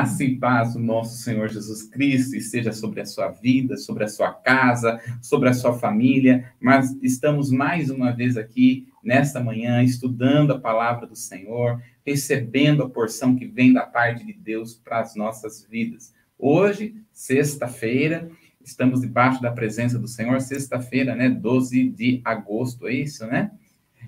Graça e paz do nosso Senhor Jesus Cristo esteja sobre a sua vida, sobre a sua casa, sobre a sua família. Mas estamos mais uma vez aqui nesta manhã estudando a palavra do Senhor, recebendo a porção que vem da parte de Deus para as nossas vidas. Hoje, sexta-feira, estamos debaixo da presença do Senhor, sexta-feira, né, 12 de agosto, é isso, né?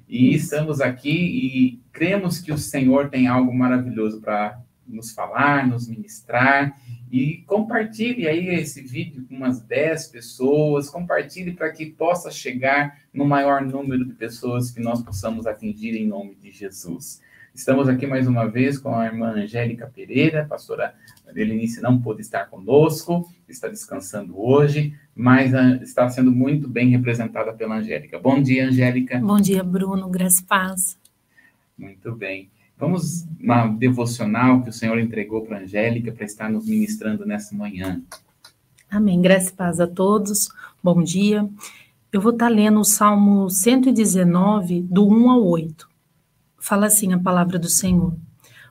E estamos aqui e cremos que o Senhor tem algo maravilhoso para nos falar, nos ministrar. E compartilhe aí esse vídeo com umas 10 pessoas, compartilhe para que possa chegar no maior número de pessoas que nós possamos atingir em nome de Jesus. Estamos aqui mais uma vez com a irmã Angélica Pereira, a pastora Delinice não pôde estar conosco, está descansando hoje, mas ah, está sendo muito bem representada pela Angélica. Bom dia, Angélica. Bom dia, Bruno. Graças paz. Muito bem. Vamos na devocional que o Senhor entregou para Angélica para estar nos ministrando nessa manhã. Amém. Graças e paz a todos. Bom dia. Eu vou estar lendo o Salmo 119, do 1 ao 8. Fala assim a palavra do Senhor.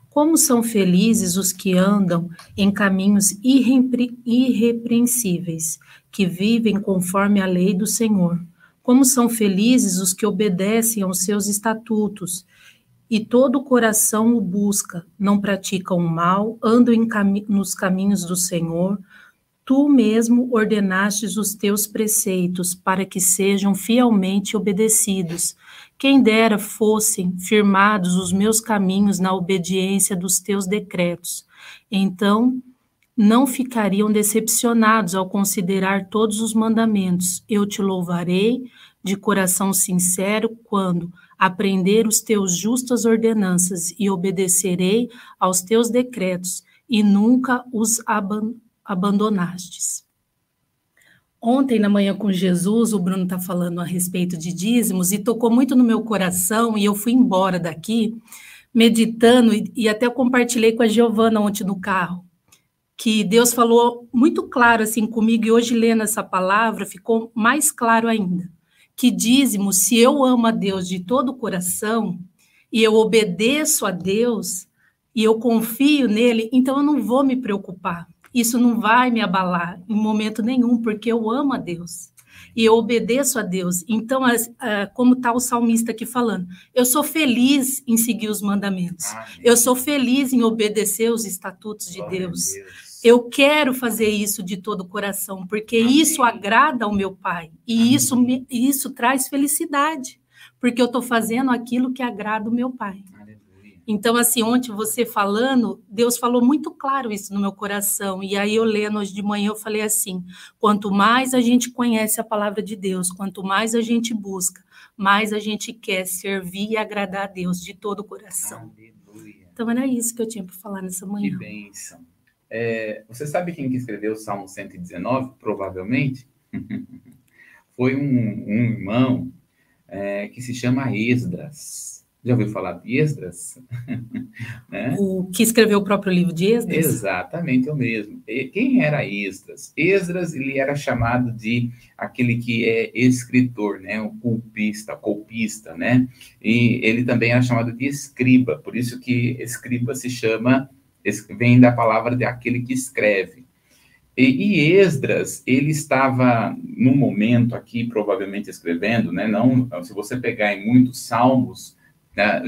Como são felizes os que andam em caminhos irrepre irrepreensíveis, que vivem conforme a lei do Senhor. Como são felizes os que obedecem aos seus estatutos, e todo o coração o busca, não praticam o mal, andam cami nos caminhos do Senhor. Tu mesmo ordenastes os teus preceitos para que sejam fielmente obedecidos. Quem dera fossem firmados os meus caminhos na obediência dos teus decretos. Então não ficariam decepcionados ao considerar todos os mandamentos. Eu te louvarei de coração sincero quando aprender os teus justas ordenanças e obedecerei aos teus decretos e nunca os abandonastes. Ontem, na manhã com Jesus, o Bruno está falando a respeito de dízimos e tocou muito no meu coração e eu fui embora daqui meditando e, e até compartilhei com a Giovana ontem no carro, que Deus falou muito claro assim comigo e hoje lendo essa palavra ficou mais claro ainda, que dízimo, se eu amo a Deus de todo o coração e eu obedeço a Deus e eu confio nele, então eu não vou me preocupar isso não vai me abalar em momento nenhum, porque eu amo a Deus e eu obedeço a Deus. Então, como está o salmista aqui falando, eu sou feliz em seguir os mandamentos, eu sou feliz em obedecer os estatutos de Deus. Eu quero fazer isso de todo o coração, porque Amém. isso agrada ao meu Pai e isso, me, isso traz felicidade, porque eu estou fazendo aquilo que agrada o meu Pai. Então, assim, ontem você falando, Deus falou muito claro isso no meu coração. E aí eu lendo hoje de manhã, eu falei assim: quanto mais a gente conhece a palavra de Deus, quanto mais a gente busca, mais a gente quer servir e agradar a Deus de todo o coração. Aleluia. Então era isso que eu tinha para falar nessa manhã. Que bênção. É, você sabe quem que escreveu o Salmo 119? Provavelmente foi um, um irmão é, que se chama Esdras. Já ouviu falar de Esdras? né? O que escreveu o próprio livro de Esdras? Exatamente, o mesmo. E quem era Esdras? Esdras, ele era chamado de aquele que é escritor, né? O culpista, colpista, né? E ele também era chamado de escriba, por isso que escriba se chama, vem da palavra de aquele que escreve. E, e Esdras, ele estava no momento aqui, provavelmente escrevendo, né? Não, se você pegar em muitos salmos, né,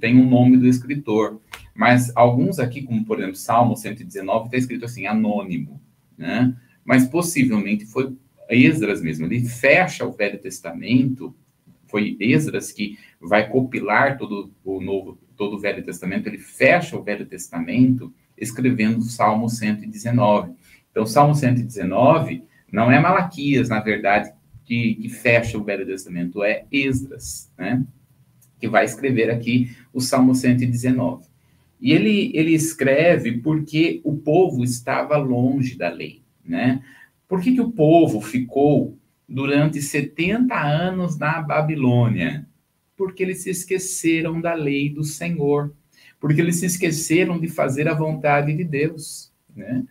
tem um nome do escritor, mas alguns aqui, como por exemplo Salmo 119, está escrito assim, anônimo, né? Mas possivelmente foi Esdras mesmo, ele fecha o Velho Testamento, foi Esdras que vai copilar todo o Novo, todo o Velho Testamento, ele fecha o Velho Testamento escrevendo o Salmo 119. Então, Salmo 119 não é Malaquias, na verdade, que, que fecha o Velho Testamento, é Esdras, né? que vai escrever aqui o Salmo 119. E ele, ele escreve porque o povo estava longe da lei, né? Por que, que o povo ficou durante 70 anos na Babilônia? Porque eles se esqueceram da lei do Senhor, porque eles se esqueceram de fazer a vontade de Deus, né?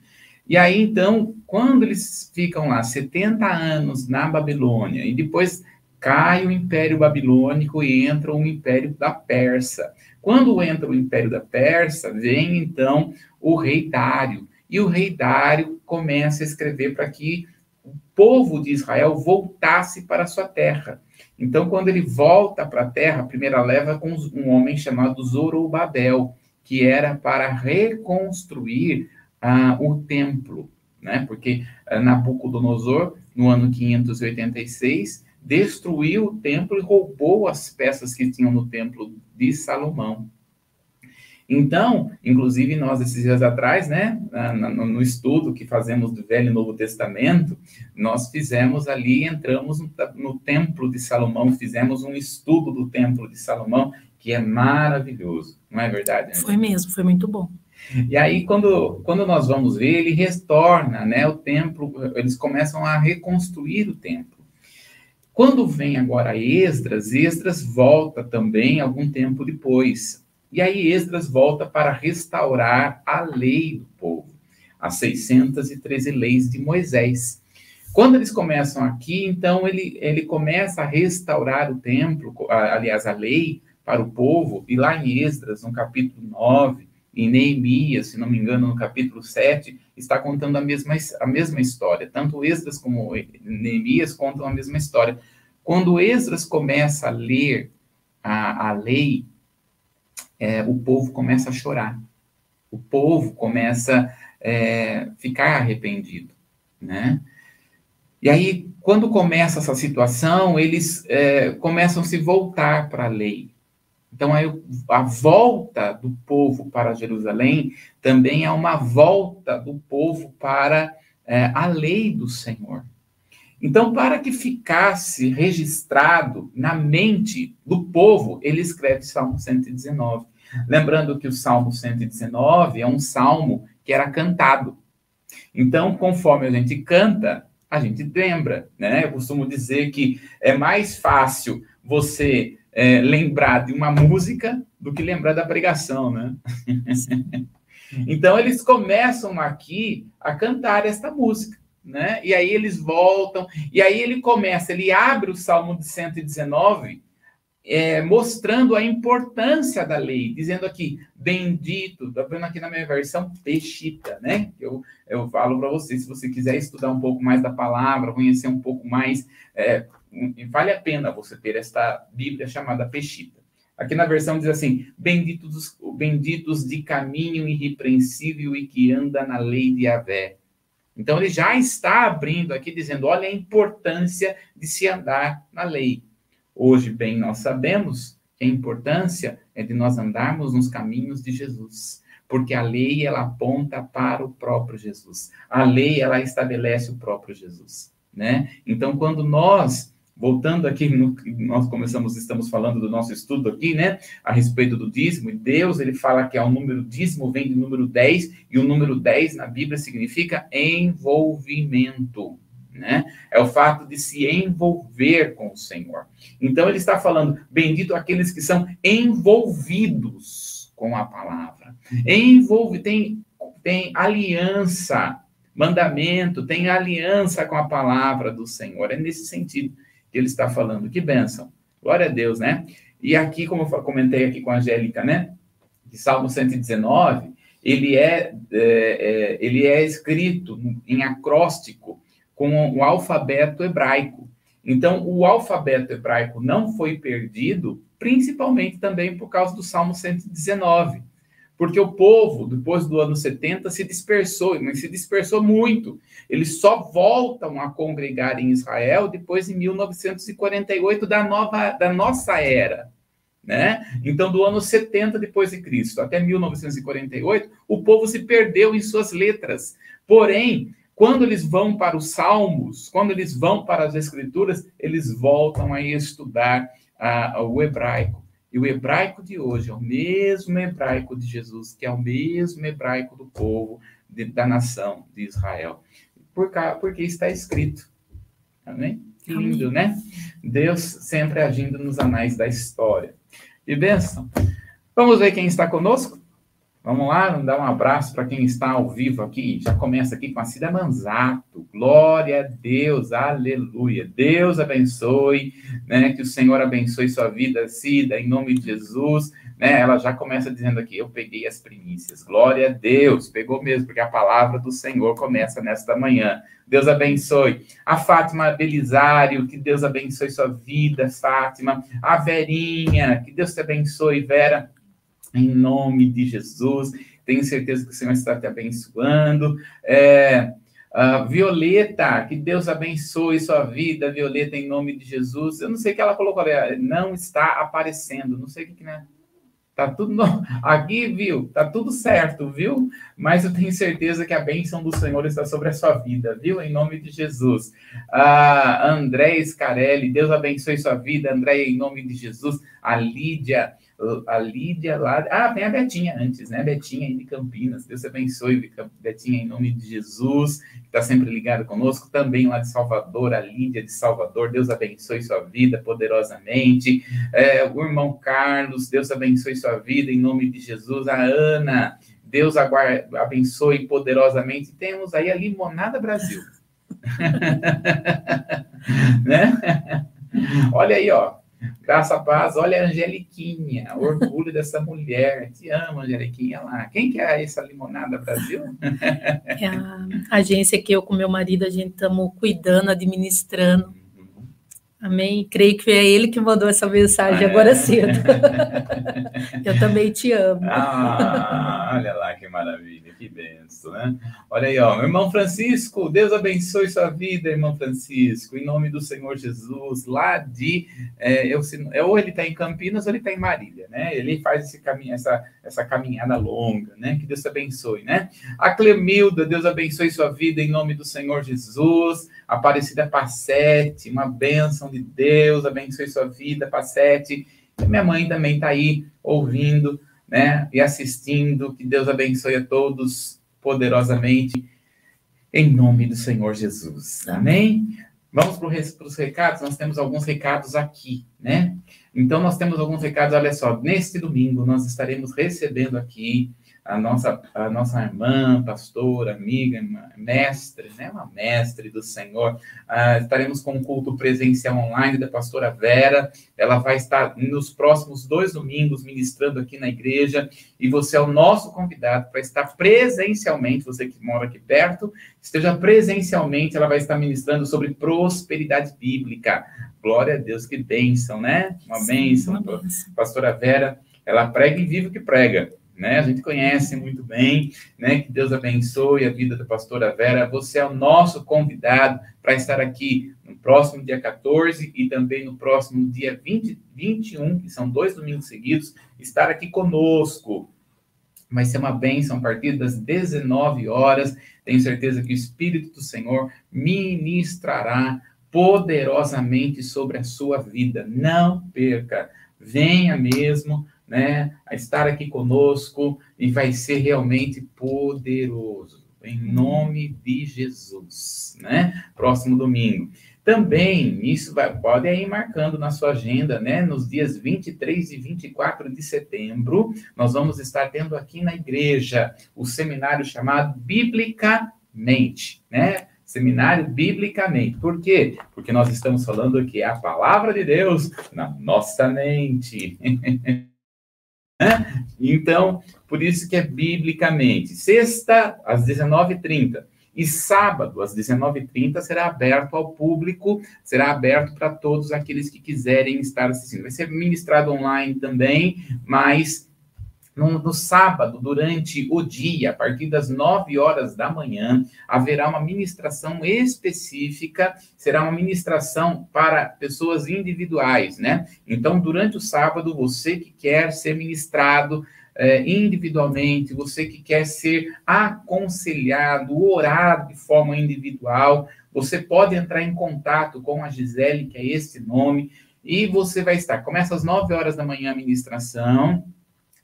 E aí, então, quando eles ficam lá 70 anos na Babilônia e depois cai o Império Babilônico e entra o Império da Persa. Quando entra o Império da Persa, vem então o rei Dário. E o rei Dário começa a escrever para que o povo de Israel voltasse para a sua terra. Então, quando ele volta para a terra, a primeira leva com um homem chamado Zorobabel, que era para reconstruir ah, o templo, né? Porque ah, Nabucodonosor, no ano 586, destruiu o templo e roubou as peças que tinham no templo de Salomão. Então, inclusive nós esses dias atrás, né, no, estudo que fazemos do Velho e Novo Testamento, nós fizemos ali, entramos no, templo de Salomão, fizemos um estudo do templo de Salomão, que é maravilhoso, não é verdade? Foi mesmo, foi muito bom. E aí, quando, quando nós vamos ver, ele retorna, né, o templo, eles começam a reconstruir o templo. Quando vem agora Esdras, Esdras volta também algum tempo depois. E aí Esdras volta para restaurar a lei do povo, as 613 leis de Moisés. Quando eles começam aqui, então ele, ele começa a restaurar o templo, aliás, a lei para o povo, e lá em Esdras, no capítulo 9, em Neemias, se não me engano, no capítulo 7, está contando a mesma, a mesma história. Tanto Esdras como Neemias contam a mesma história. Quando Esdras começa a ler a, a lei, é, o povo começa a chorar. O povo começa a é, ficar arrependido, né? E aí, quando começa essa situação, eles é, começam a se voltar para a lei. Então, a volta do povo para Jerusalém também é uma volta do povo para é, a lei do Senhor. Então, para que ficasse registrado na mente do povo, ele escreve Salmo 119. Lembrando que o Salmo 119 é um salmo que era cantado. Então, conforme a gente canta, a gente lembra, né? Eu costumo dizer que é mais fácil você é, lembrar de uma música do que lembrar da pregação, né? então eles começam aqui a cantar esta música, né? E aí eles voltam, e aí ele começa, ele abre o Salmo de 119, é, mostrando a importância da lei, dizendo aqui, bendito, tá vendo aqui na minha versão, peixita, né? Eu, eu falo para você, se você quiser estudar um pouco mais da palavra, conhecer um pouco mais, é, vale a pena você ter esta Bíblia chamada Peshita. Aqui na versão diz assim: benditos, benditos de caminho irrepreensível e que anda na lei de Avé. Então ele já está abrindo aqui dizendo: olha a importância de se andar na lei. Hoje, bem, nós sabemos que a importância é de nós andarmos nos caminhos de Jesus, porque a lei ela aponta para o próprio Jesus. A lei ela estabelece o próprio Jesus, né? Então, quando nós voltando aqui, no, nós começamos, estamos falando do nosso estudo aqui, né, a respeito do dízimo, Deus, ele fala que é o número dízimo vem do número 10, e o número 10 na Bíblia significa envolvimento, né? É o fato de se envolver com o Senhor. Então ele está falando, bendito aqueles que são envolvidos com a palavra. Envolve, tem, tem aliança, mandamento, tem aliança com a palavra do Senhor. É nesse sentido que ele está falando. Que bênção. Glória a Deus, né? E aqui, como eu comentei aqui com a Angélica, né? De Salmo 119, ele é, é, é, ele é escrito em acróstico com o alfabeto hebraico. Então, o alfabeto hebraico não foi perdido, principalmente também por causa do Salmo 119. Porque o povo, depois do ano 70, se dispersou, mas se dispersou muito. Eles só voltam a congregar em Israel depois de 1948 da nova da nossa era, né? Então, do ano 70 depois de Cristo até 1948, o povo se perdeu em suas letras. Porém, quando eles vão para os Salmos, quando eles vão para as Escrituras, eles voltam a estudar uh, o hebraico. E o hebraico de hoje é o mesmo hebraico de Jesus, que é o mesmo hebraico do povo de, da nação de Israel. Por porque está escrito. Amém? Que lindo, né? Deus sempre agindo nos anais da história. E benção. Vamos ver quem está conosco? Vamos lá, dar um abraço para quem está ao vivo aqui. Já começa aqui com a Cida Manzato. Glória a Deus, aleluia. Deus abençoe, né? Que o Senhor abençoe sua vida, Cida, em nome de Jesus. Né? Ela já começa dizendo aqui: Eu peguei as primícias. Glória a Deus, pegou mesmo, porque a palavra do Senhor começa nesta manhã. Deus abençoe. A Fátima Belisário, que Deus abençoe sua vida, Fátima. A Verinha, que Deus te abençoe, Vera em nome de Jesus. Tenho certeza que o Senhor está te abençoando. É, Violeta, que Deus abençoe sua vida, Violeta, em nome de Jesus. Eu não sei o que ela colocou, não está aparecendo, não sei o que, né? Tá tudo aqui, viu? Tá tudo certo, viu? Mas eu tenho certeza que a bênção do Senhor está sobre a sua vida, viu? Em nome de Jesus. Ah, André Scarelli, Deus abençoe sua vida, André, em nome de Jesus. A Lídia, a Lídia lá. Ah, tem a Betinha antes, né? Betinha aí de Campinas. Deus abençoe, Betinha, em nome de Jesus, que está sempre ligado conosco. Também lá de Salvador, a Lídia de Salvador. Deus abençoe sua vida poderosamente. É, o irmão Carlos, Deus abençoe sua vida, em nome de Jesus. A Ana, Deus aguarde, abençoe poderosamente. Temos aí a Limonada Brasil. né? Olha aí, ó. Graça, paz, olha a Angeliquinha, orgulho dessa mulher. Te amo, Angeliquinha lá. Quem que é essa limonada Brasil? É a agência que eu com meu marido a gente estamos cuidando, administrando. Amém. Creio que é ele que mandou essa mensagem ah, agora é. cedo. eu também te amo. Ah, olha lá que maravilha, que benção, né? Olha aí, ó, meu irmão Francisco, Deus abençoe sua vida, irmão Francisco, em nome do Senhor Jesus, lá de, é, eu, é, ou ele está em Campinas ou ele está em Marília, né? Ele faz esse caminho, essa, essa caminhada longa, né? Que Deus abençoe, né? A Clemilda, Deus abençoe sua vida, em nome do Senhor Jesus. Aparecida Passete, uma bênção de Deus, abençoe sua vida, Passete. E minha mãe também está aí ouvindo, né, e assistindo. Que Deus abençoe a todos poderosamente, em nome do Senhor Jesus. Amém? Vamos para os recados? Nós temos alguns recados aqui, né? Então, nós temos alguns recados, olha só, neste domingo nós estaremos recebendo aqui a nossa, a nossa irmã, pastora, amiga, mestre, né, uma mestre do Senhor. Ah, estaremos com um culto presencial online da pastora Vera. Ela vai estar nos próximos dois domingos ministrando aqui na igreja. E você é o nosso convidado para estar presencialmente, você que mora aqui perto, esteja presencialmente. Ela vai estar ministrando sobre prosperidade bíblica. Glória a Deus, que bênção, né? Uma bênção. Uma bênção. Pastora Vera, ela prega e vive o que prega né? A gente conhece muito bem, né? Que Deus abençoe a vida da pastora Vera. Você é o nosso convidado para estar aqui no próximo dia 14 e também no próximo dia 20, 21, que são dois domingos seguidos, estar aqui conosco. Vai ser uma bênção a partir das 19 horas. Tenho certeza que o Espírito do Senhor ministrará poderosamente sobre a sua vida. Não perca, venha mesmo né, a estar aqui conosco e vai ser realmente poderoso. Em nome de Jesus, né? Próximo domingo. Também, isso vai, pode ir marcando na sua agenda, né? Nos dias 23 e 24 de setembro, nós vamos estar tendo aqui na igreja o seminário chamado Biblicamente, né? Seminário Biblicamente. Por quê? Porque nós estamos falando aqui a palavra de Deus na nossa mente. Né? Então, por isso que é biblicamente. Sexta, às 19h30. E sábado, às 19h30, será aberto ao público, será aberto para todos aqueles que quiserem estar assistindo. Vai ser ministrado online também, mas no, no, sábado, durante o dia, a partir das 9 horas da manhã, haverá uma ministração específica, será uma ministração para pessoas individuais, né? Então, durante o sábado, você que quer ser ministrado é, individualmente, você que quer ser aconselhado, orado de forma individual, você pode entrar em contato com a Gisele, que é esse nome, e você vai estar. Começa às 9 horas da manhã a ministração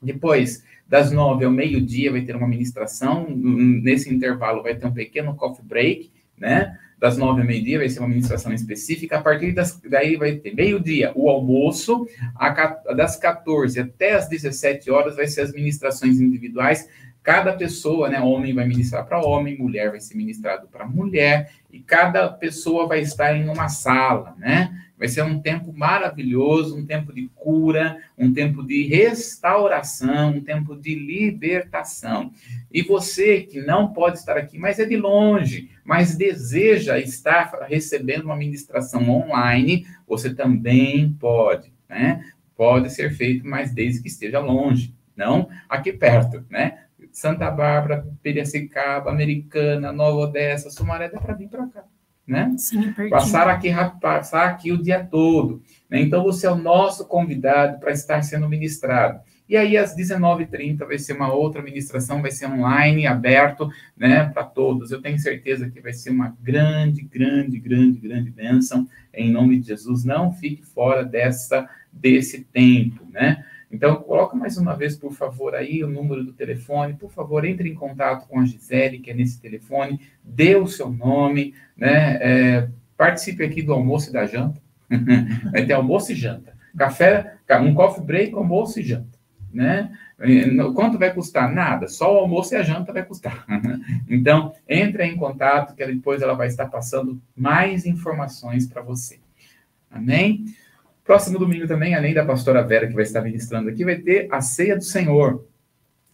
depois, das nove ao meio-dia, vai ter uma ministração. Nesse intervalo, vai ter um pequeno coffee break, né? Das nove ao meio-dia vai ser uma ministração específica. A partir das, daí vai ter meio-dia o almoço. A, das 14 até as 17 horas vai ser as ministrações individuais. Cada pessoa, né? Homem vai ministrar para homem, mulher vai ser ministrado para mulher. E cada pessoa vai estar em uma sala, né? Vai ser um tempo maravilhoso, um tempo de cura, um tempo de restauração, um tempo de libertação. E você que não pode estar aqui, mas é de longe, mas deseja estar recebendo uma ministração online, você também pode, né? Pode ser feito, mas desde que esteja longe, não aqui perto, né? Santa Bárbara, Piracicaba, Americana, Nova Odessa, Sumaré, dá para vir para cá né? Sim, passar aqui passar aqui o dia todo. Né? Então você é o nosso convidado para estar sendo ministrado. E aí às 19h30 vai ser uma outra ministração, vai ser online, aberto, né, para todos. Eu tenho certeza que vai ser uma grande, grande, grande, grande bênção. Em nome de Jesus, não fique fora dessa desse tempo, né? Então, coloca mais uma vez, por favor, aí o número do telefone. Por favor, entre em contato com a Gisele, que é nesse telefone. Dê o seu nome, né? É, participe aqui do almoço e da janta. Vai ter almoço e janta. Café, um coffee break, almoço e janta, né? Quanto vai custar? Nada, só o almoço e a janta vai custar. então, entre em contato, que depois ela vai estar passando mais informações para você. Amém? Próximo domingo também, além da pastora Vera, que vai estar ministrando aqui, vai ter a ceia do Senhor.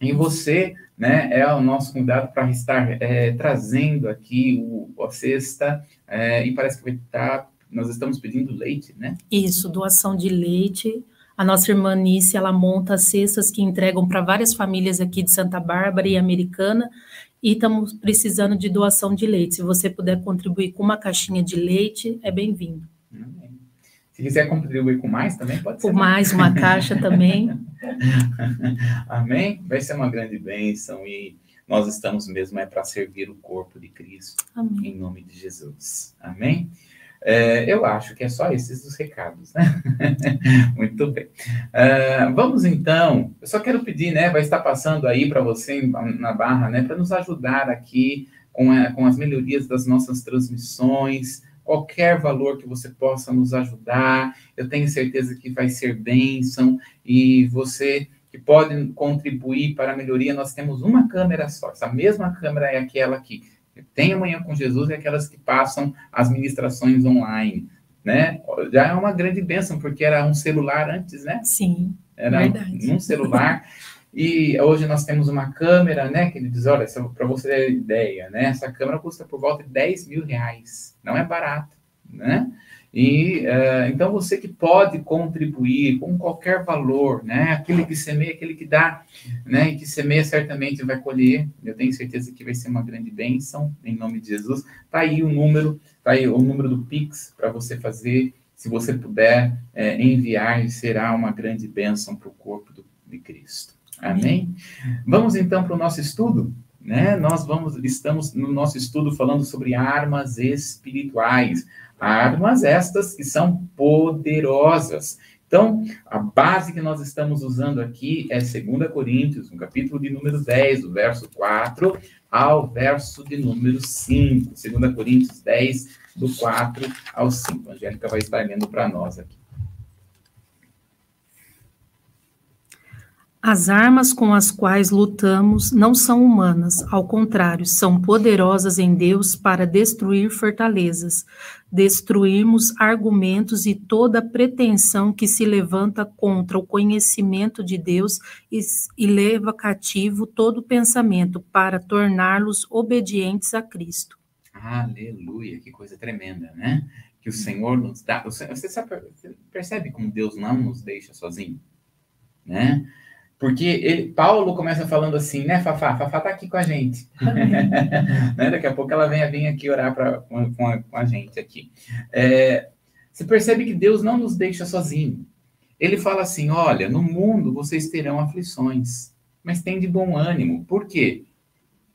E você, né, é o nosso convidado para estar é, trazendo aqui o, a cesta, é, e parece que vai estar, nós estamos pedindo leite, né? Isso, doação de leite. A nossa irmã Nice, ela monta cestas que entregam para várias famílias aqui de Santa Bárbara e Americana, e estamos precisando de doação de leite. Se você puder contribuir com uma caixinha de leite, é bem-vindo. Amém. Se quiser contribuir com mais também, pode ser. Com mais uma caixa também. Amém? Vai ser uma grande bênção e nós estamos mesmo é para servir o corpo de Cristo. Amém. Em nome de Jesus. Amém? É, eu acho que é só esses os recados, né? Muito bem. Uh, vamos então, eu só quero pedir, né? Vai estar passando aí para você na barra, né? Para nos ajudar aqui com, a, com as melhorias das nossas transmissões, qualquer valor que você possa nos ajudar, eu tenho certeza que vai ser bênção e você que pode contribuir para a melhoria, nós temos uma câmera só, essa mesma câmera é aquela aqui. Tem amanhã com Jesus e aquelas que passam as ministrações online, né? Já é uma grande bênção, porque era um celular antes, né? Sim, era verdade. um celular. E hoje nós temos uma câmera, né? Que ele diz, olha, para você ter ideia, né? Essa câmera custa por volta de 10 mil reais. Não é barato, né? E uh, então você que pode contribuir com qualquer valor, né? Aquele que semeia, aquele que dá, né? E que semeia certamente vai colher. Eu tenho certeza que vai ser uma grande bênção em nome de Jesus. Tá aí o número, tá aí o número do Pix para você fazer. Se você puder é, enviar, será uma grande bênção para o corpo do, de Cristo. Amém? Vamos então para o nosso estudo, né? Nós vamos, estamos no nosso estudo falando sobre armas espirituais, armas estas que são poderosas. Então, a base que nós estamos usando aqui é 2 Coríntios, no capítulo de número 10, do verso 4 ao verso de número 5. 2 Coríntios 10, do 4 ao 5. A Angélica vai estar lendo para nós aqui. As armas com as quais lutamos não são humanas, ao contrário, são poderosas em Deus para destruir fortalezas, destruirmos argumentos e toda pretensão que se levanta contra o conhecimento de Deus e, e leva cativo todo pensamento para torná-los obedientes a Cristo. Aleluia, que coisa tremenda, né? Que o Senhor nos dá. Você, sabe, você percebe como Deus não nos deixa sozinho, né? Porque ele, Paulo começa falando assim, né, Fafá? Fafá tá aqui com a gente. né? Daqui a pouco ela vem, vem aqui orar pra, com, com, a, com a gente aqui. É, você percebe que Deus não nos deixa sozinho. Ele fala assim: olha, no mundo vocês terão aflições, mas tem de bom ânimo. Por quê?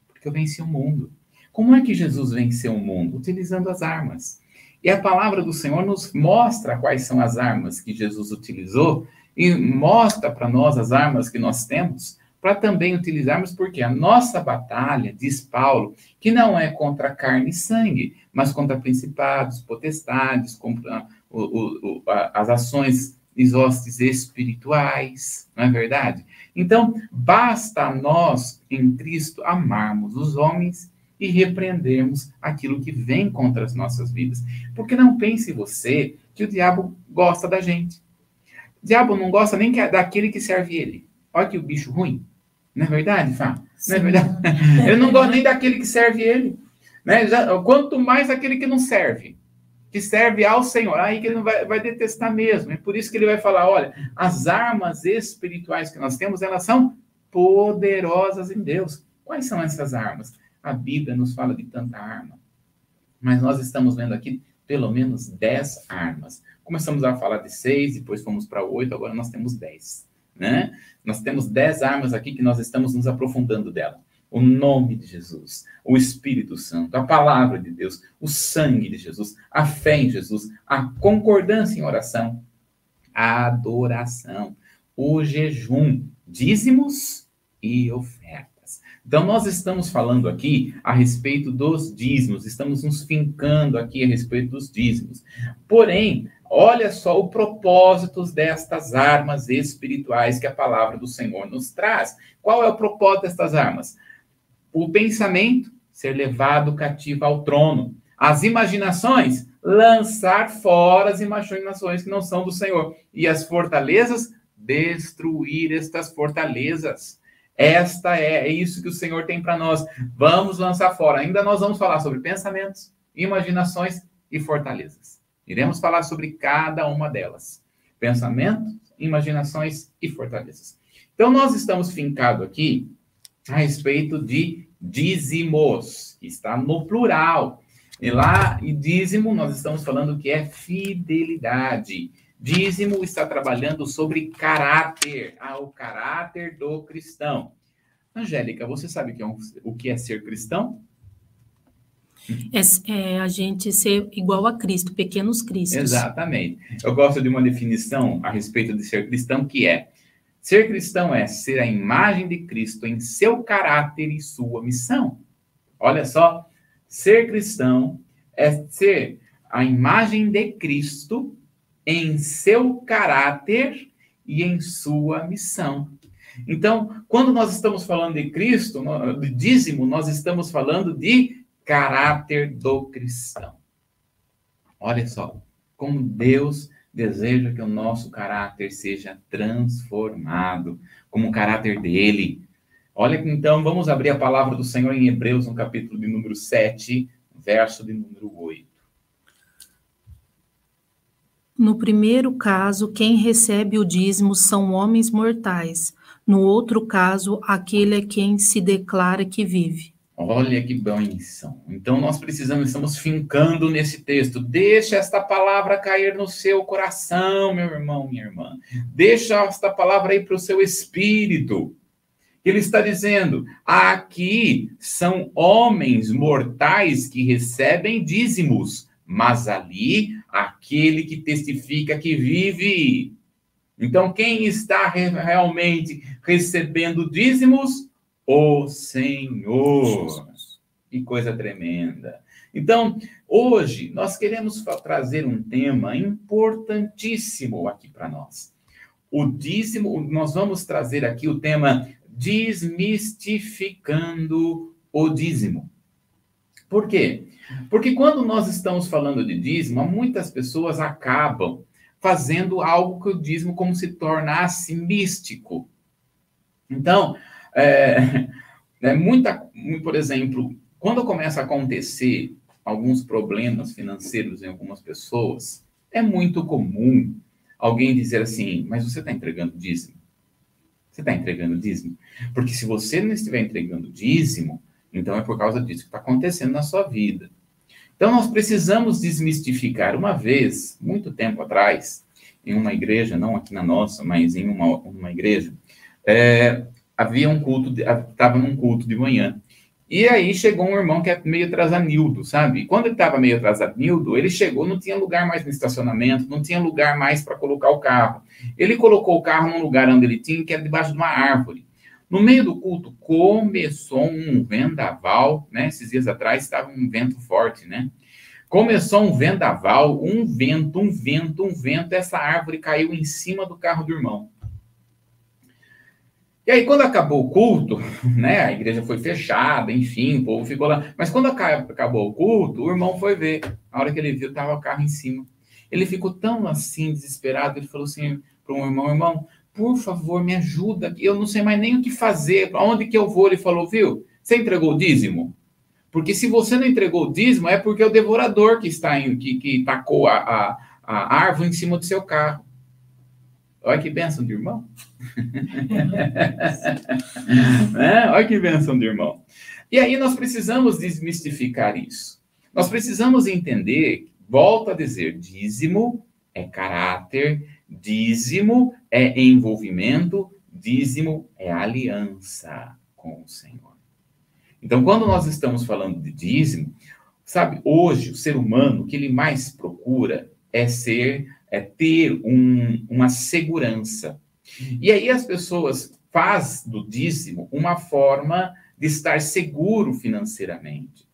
Porque eu venci o mundo. Como é que Jesus venceu o mundo? Utilizando as armas. E a palavra do Senhor nos mostra quais são as armas que Jesus utilizou e mostra para nós as armas que nós temos para também utilizarmos, porque a nossa batalha, diz Paulo, que não é contra carne e sangue, mas contra principados, potestades, contra o, o, o, as ações hostes espirituais, não é verdade? Então, basta nós, em Cristo, amarmos os homens e repreendermos aquilo que vem contra as nossas vidas. Porque não pense você que o diabo gosta da gente. Diabo não gosta nem daquele que serve ele. Olha que o bicho ruim. Não é verdade, Fá? Não é verdade? Ele não gosta nem daquele que serve ele. Né? Já, quanto mais aquele que não serve que serve ao Senhor. Aí que ele não vai, vai detestar mesmo. É por isso que ele vai falar: olha, as armas espirituais que nós temos, elas são poderosas em Deus. Quais são essas armas? A Bíblia nos fala de tanta arma. Mas nós estamos vendo aqui pelo menos 10 armas. Começamos a falar de seis, depois fomos para oito, agora nós temos 10. Né? Nós temos 10 armas aqui que nós estamos nos aprofundando dela o nome de Jesus, o Espírito Santo, a palavra de Deus, o sangue de Jesus, a fé em Jesus, a concordância em oração, a adoração, o jejum, dízimos e ofertas. Então, nós estamos falando aqui a respeito dos dízimos, estamos nos fincando aqui a respeito dos dízimos. Porém, olha só o propósito destas armas espirituais que a palavra do Senhor nos traz. Qual é o propósito destas armas? o pensamento ser levado cativo ao trono, as imaginações lançar fora as imaginações que não são do Senhor, e as fortalezas destruir estas fortalezas. Esta é, é isso que o Senhor tem para nós. Vamos lançar fora. Ainda nós vamos falar sobre pensamentos, imaginações e fortalezas. Iremos falar sobre cada uma delas. Pensamentos, imaginações e fortalezas. Então, nós estamos fincados aqui a respeito de dízimos, que está no plural. E lá, e dízimo, nós estamos falando que é fidelidade. Dízimo está trabalhando sobre caráter, ah, o caráter do cristão. Angélica, você sabe é o que é ser cristão? É, é, a gente ser igual a Cristo, pequenos cristos. Exatamente. Eu gosto de uma definição a respeito de ser cristão que é Ser cristão é ser a imagem de Cristo em seu caráter e sua missão. Olha só, ser cristão é ser a imagem de Cristo em seu caráter e em sua missão. Então, quando nós estamos falando de Cristo, de dízimo, nós estamos falando de caráter do cristão. Olha só, como Deus deseja que o nosso caráter seja transformado como o caráter dele. Olha, então, vamos abrir a palavra do Senhor em Hebreus, no capítulo de número 7, verso de número 8. No primeiro caso, quem recebe o dízimo são homens mortais. No outro caso, aquele é quem se declara que vive. Olha que bênção. Então nós precisamos, estamos fincando nesse texto. Deixa esta palavra cair no seu coração, meu irmão, minha irmã. Deixa esta palavra aí para o seu espírito. Ele está dizendo: aqui são homens mortais que recebem dízimos, mas ali aquele que testifica que vive. Então, quem está realmente recebendo dízimos? O Senhor. Que coisa tremenda. Então, hoje nós queremos trazer um tema importantíssimo aqui para nós. O dízimo, nós vamos trazer aqui o tema desmistificando o dízimo. Por quê? Porque quando nós estamos falando de dízimo, muitas pessoas acabam fazendo algo que o dízimo como se tornasse místico. Então, é, é muita, por exemplo, quando começa a acontecer alguns problemas financeiros em algumas pessoas, é muito comum alguém dizer assim: Mas você está entregando dízimo? Você está entregando dízimo? Porque se você não estiver entregando dízimo, então é por causa disso que está acontecendo na sua vida. Então nós precisamos desmistificar. Uma vez, muito tempo atrás, em uma igreja, não aqui na nossa, mas em uma, uma igreja, é, havia um culto, estava num culto de manhã. E aí chegou um irmão que é meio atrasanildo, sabe? Quando ele estava meio atrasanildo, ele chegou, não tinha lugar mais no estacionamento, não tinha lugar mais para colocar o carro. Ele colocou o carro num lugar onde ele tinha, que era debaixo de uma árvore. No meio do culto começou um vendaval, né? Esses dias atrás estava um vento forte, né? Começou um vendaval, um vento, um vento, um vento. Essa árvore caiu em cima do carro do irmão. E aí, quando acabou o culto, né? A igreja foi fechada, enfim, o povo ficou lá. Mas quando acabou o culto, o irmão foi ver. A hora que ele viu, estava o carro em cima. Ele ficou tão assim, desesperado, ele falou assim para um irmão: irmão, por favor, me ajuda. Eu não sei mais nem o que fazer. Para onde que eu vou? Ele falou: viu? Você entregou o dízimo? Porque se você não entregou o dízimo, é porque é o devorador que está em, que, que tacou a, a, a árvore em cima do seu carro. Olha que bênção de irmão. é, olha que bênção de irmão. E aí nós precisamos desmistificar isso. Nós precisamos entender, volto a dizer, dízimo é caráter, dízimo é envolvimento, dízimo é aliança com o Senhor. Então, quando nós estamos falando de dízimo, sabe, hoje o ser humano, o que ele mais procura é ser, é ter um, uma segurança. E aí as pessoas faz do dízimo uma forma de estar seguro financeiramente.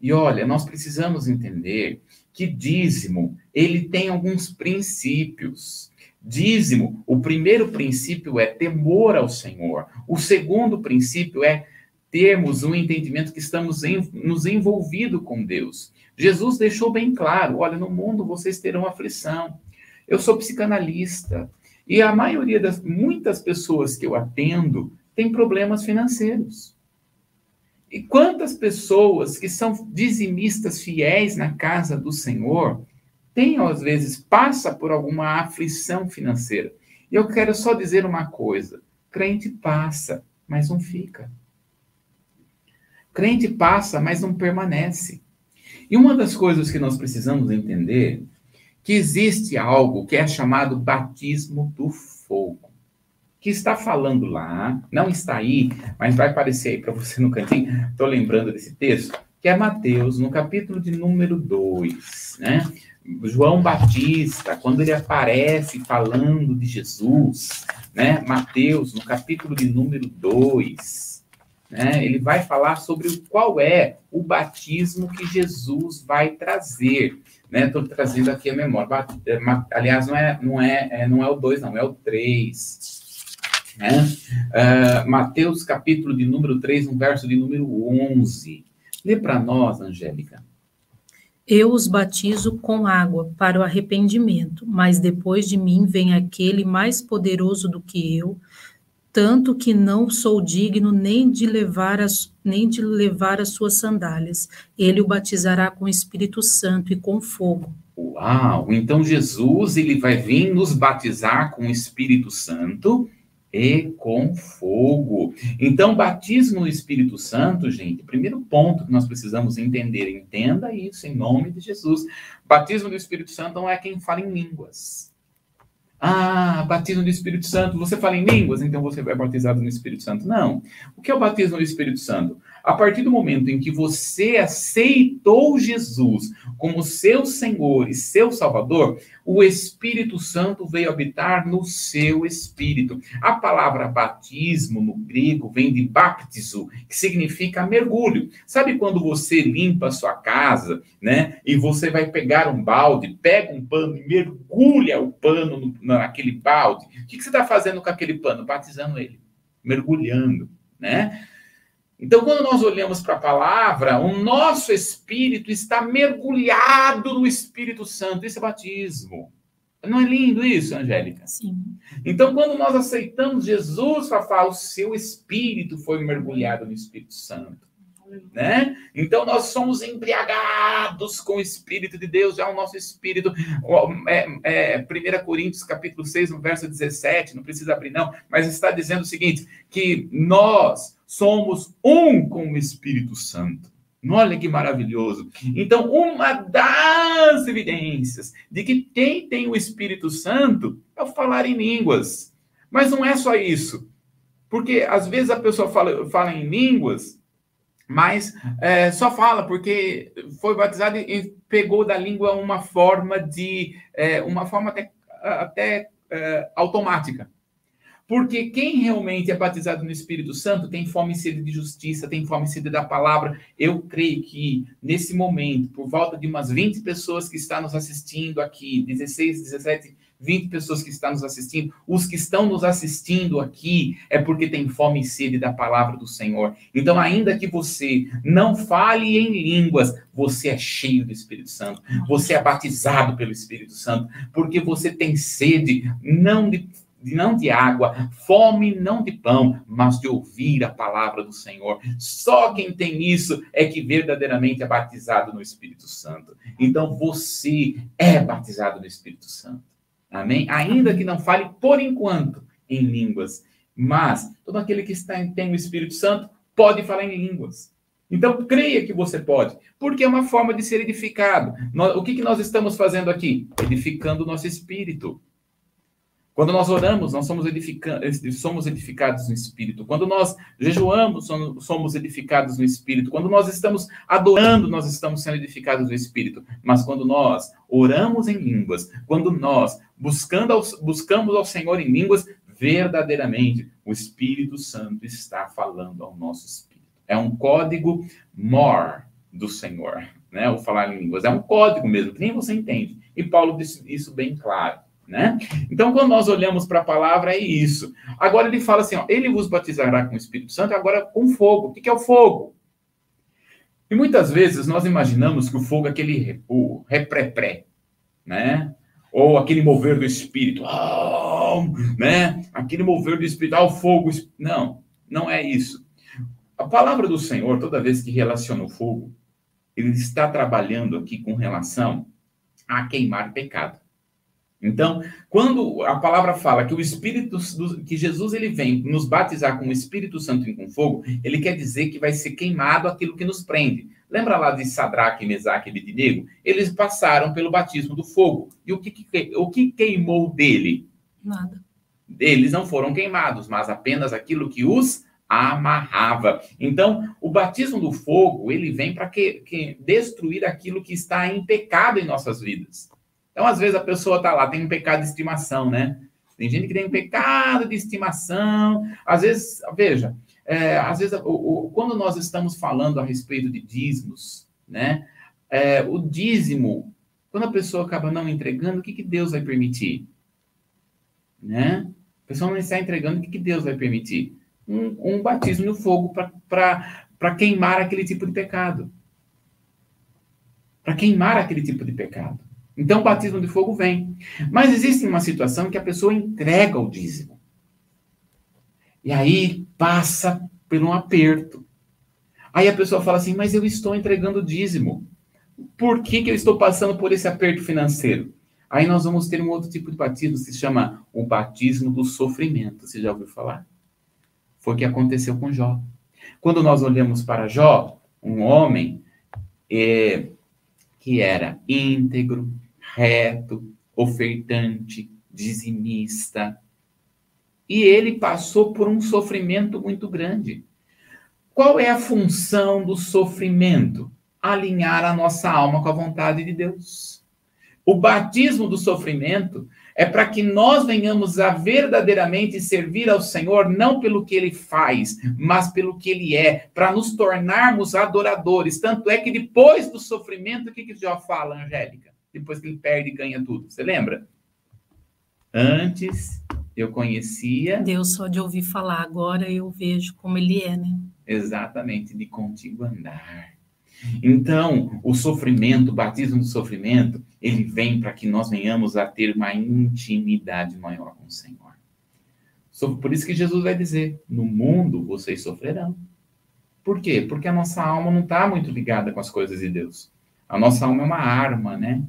E olha, nós precisamos entender que dízimo, ele tem alguns princípios. Dízimo, o primeiro princípio é temor ao Senhor. O segundo princípio é termos um entendimento que estamos em, nos envolvidos com Deus. Jesus deixou bem claro: olha, no mundo vocês terão aflição. Eu sou psicanalista e a maioria das muitas pessoas que eu atendo tem problemas financeiros. E quantas pessoas que são dizimistas fiéis na casa do Senhor têm às vezes passa por alguma aflição financeira. E eu quero só dizer uma coisa: crente passa, mas não fica. Crente passa, mas não permanece. E uma das coisas que nós precisamos entender que existe algo que é chamado batismo do fogo. Que está falando lá, não está aí, mas vai aparecer aí para você no cantinho. Estou lembrando desse texto, que é Mateus, no capítulo de número 2, né? João Batista, quando ele aparece falando de Jesus, né? Mateus, no capítulo de número 2, né? Ele vai falar sobre qual é o batismo que Jesus vai trazer. Estou né? trazendo aqui a memória. É, aliás, não é, não é, é não é o 2, não, é o 3. Né? Uh, Mateus, capítulo de número 3, no verso de número 11. Lê para nós, Angélica. Eu os batizo com água para o arrependimento, mas depois de mim vem aquele mais poderoso do que eu, tanto que não sou digno nem de levar as, nem de levar as suas sandálias. Ele o batizará com o Espírito Santo e com fogo. Uau! Então Jesus ele vai vir nos batizar com o Espírito Santo e com fogo. Então, batismo no Espírito Santo, gente, primeiro ponto que nós precisamos entender, entenda isso em nome de Jesus. Batismo do Espírito Santo não é quem fala em línguas. Ah, batismo do Espírito Santo. Você fala em línguas, então você é batizado no Espírito Santo. Não. O que é o batismo do Espírito Santo? A partir do momento em que você aceitou Jesus como seu Senhor e seu Salvador, o Espírito Santo veio habitar no seu espírito. A palavra batismo no grego vem de baptizo, que significa mergulho. Sabe quando você limpa a sua casa, né? E você vai pegar um balde, pega um pano e mergulha o pano no, naquele balde. O que, que você está fazendo com aquele pano? Batizando ele, mergulhando, né? Então, quando nós olhamos para a palavra, o nosso espírito está mergulhado no Espírito Santo. Isso é batismo. Não é lindo isso, Angélica? Sim. Então, quando nós aceitamos Jesus, Fafá, o seu espírito foi mergulhado no Espírito Santo. Né? Então nós somos embriagados com o Espírito de Deus, já o nosso Espírito. É, é, 1 Coríntios capítulo 6, no verso 17, não precisa abrir, não, mas está dizendo o seguinte: que nós somos um com o Espírito Santo. Olha que maravilhoso. Então, uma das evidências de que quem tem o Espírito Santo é o falar em línguas. Mas não é só isso. Porque às vezes a pessoa fala, fala em línguas, mas é, só fala porque foi batizado e pegou da língua uma forma de. É, uma forma até, até é, automática. Porque quem realmente é batizado no Espírito Santo tem fome e sede de justiça, tem fome e sede da palavra. Eu creio que nesse momento, por volta de umas 20 pessoas que estão nos assistindo aqui, 16, 17, 20 pessoas que estão nos assistindo, os que estão nos assistindo aqui é porque tem fome e sede da palavra do Senhor. Então, ainda que você não fale em línguas, você é cheio do Espírito Santo, você é batizado pelo Espírito Santo, porque você tem sede, não de não de água, fome não de pão, mas de ouvir a palavra do Senhor. Só quem tem isso é que verdadeiramente é batizado no Espírito Santo. Então você é batizado no Espírito Santo. Amém? Ainda que não fale por enquanto em línguas, mas todo aquele que está, tem o Espírito Santo pode falar em línguas. Então, creia que você pode, porque é uma forma de ser edificado. o que, que nós estamos fazendo aqui? Edificando o nosso espírito. Quando nós oramos, nós somos, somos edificados no Espírito. Quando nós jejuamos, somos edificados no Espírito. Quando nós estamos adorando, nós estamos sendo edificados no Espírito. Mas quando nós oramos em línguas, quando nós buscando buscamos ao Senhor em línguas, verdadeiramente o Espírito Santo está falando ao nosso espírito. É um código more do Senhor, né? O falar em línguas. É um código mesmo, que nem você entende. E Paulo disse isso bem claro. Né? Então, quando nós olhamos para a palavra, é isso. Agora ele fala assim: ó, ele vos batizará com o Espírito Santo, agora com fogo. O que é o fogo? E muitas vezes nós imaginamos que o fogo é aquele o repré-pré, né? Ou aquele mover do Espírito, né? Aquele mover do Espírito, ah, o fogo. Não, não é isso. A palavra do Senhor, toda vez que relaciona o fogo, ele está trabalhando aqui com relação a queimar pecado. Então, quando a palavra fala que o Espírito, que Jesus ele vem nos batizar com o Espírito Santo e com fogo, ele quer dizer que vai ser queimado aquilo que nos prende. Lembra lá de Sadraque, Mesaque e Abednego? Eles passaram pelo batismo do fogo. E o que, o que queimou dele? Nada. Eles não foram queimados, mas apenas aquilo que os amarrava. Então, o batismo do fogo, ele vem para que, que destruir aquilo que está em pecado em nossas vidas. Então, às vezes, a pessoa está lá, tem um pecado de estimação, né? Tem gente que tem um pecado de estimação. Às vezes, veja, é, às vezes, o, o, quando nós estamos falando a respeito de dízimos, né? É, o dízimo, quando a pessoa acaba não entregando, o que, que Deus vai permitir? Né? A pessoa não está entregando, o que, que Deus vai permitir? Um, um batismo no fogo para queimar aquele tipo de pecado. Para queimar aquele tipo de pecado. Então o batismo de fogo vem. Mas existe uma situação que a pessoa entrega o dízimo. E aí passa por um aperto. Aí a pessoa fala assim: Mas eu estou entregando o dízimo. Por que, que eu estou passando por esse aperto financeiro? Aí nós vamos ter um outro tipo de batismo se chama o batismo do sofrimento. Você já ouviu falar? Foi o que aconteceu com Jó. Quando nós olhamos para Jó, um homem é, que era íntegro, reto, ofertante, dizimista. E ele passou por um sofrimento muito grande. Qual é a função do sofrimento? Alinhar a nossa alma com a vontade de Deus. O batismo do sofrimento é para que nós venhamos a verdadeiramente servir ao Senhor, não pelo que ele faz, mas pelo que ele é, para nos tornarmos adoradores. Tanto é que depois do sofrimento, o que, que Jó fala, Angélica? Depois que ele perde e ganha tudo. Você lembra? Antes eu conhecia. Deus só de ouvir falar, agora eu vejo como ele é, né? Exatamente, de contigo andar. Então, o sofrimento, o batismo do sofrimento, ele vem para que nós venhamos a ter uma intimidade maior com o Senhor. Por isso que Jesus vai dizer: no mundo vocês sofrerão. Por quê? Porque a nossa alma não está muito ligada com as coisas de Deus. A nossa alma é uma arma, né?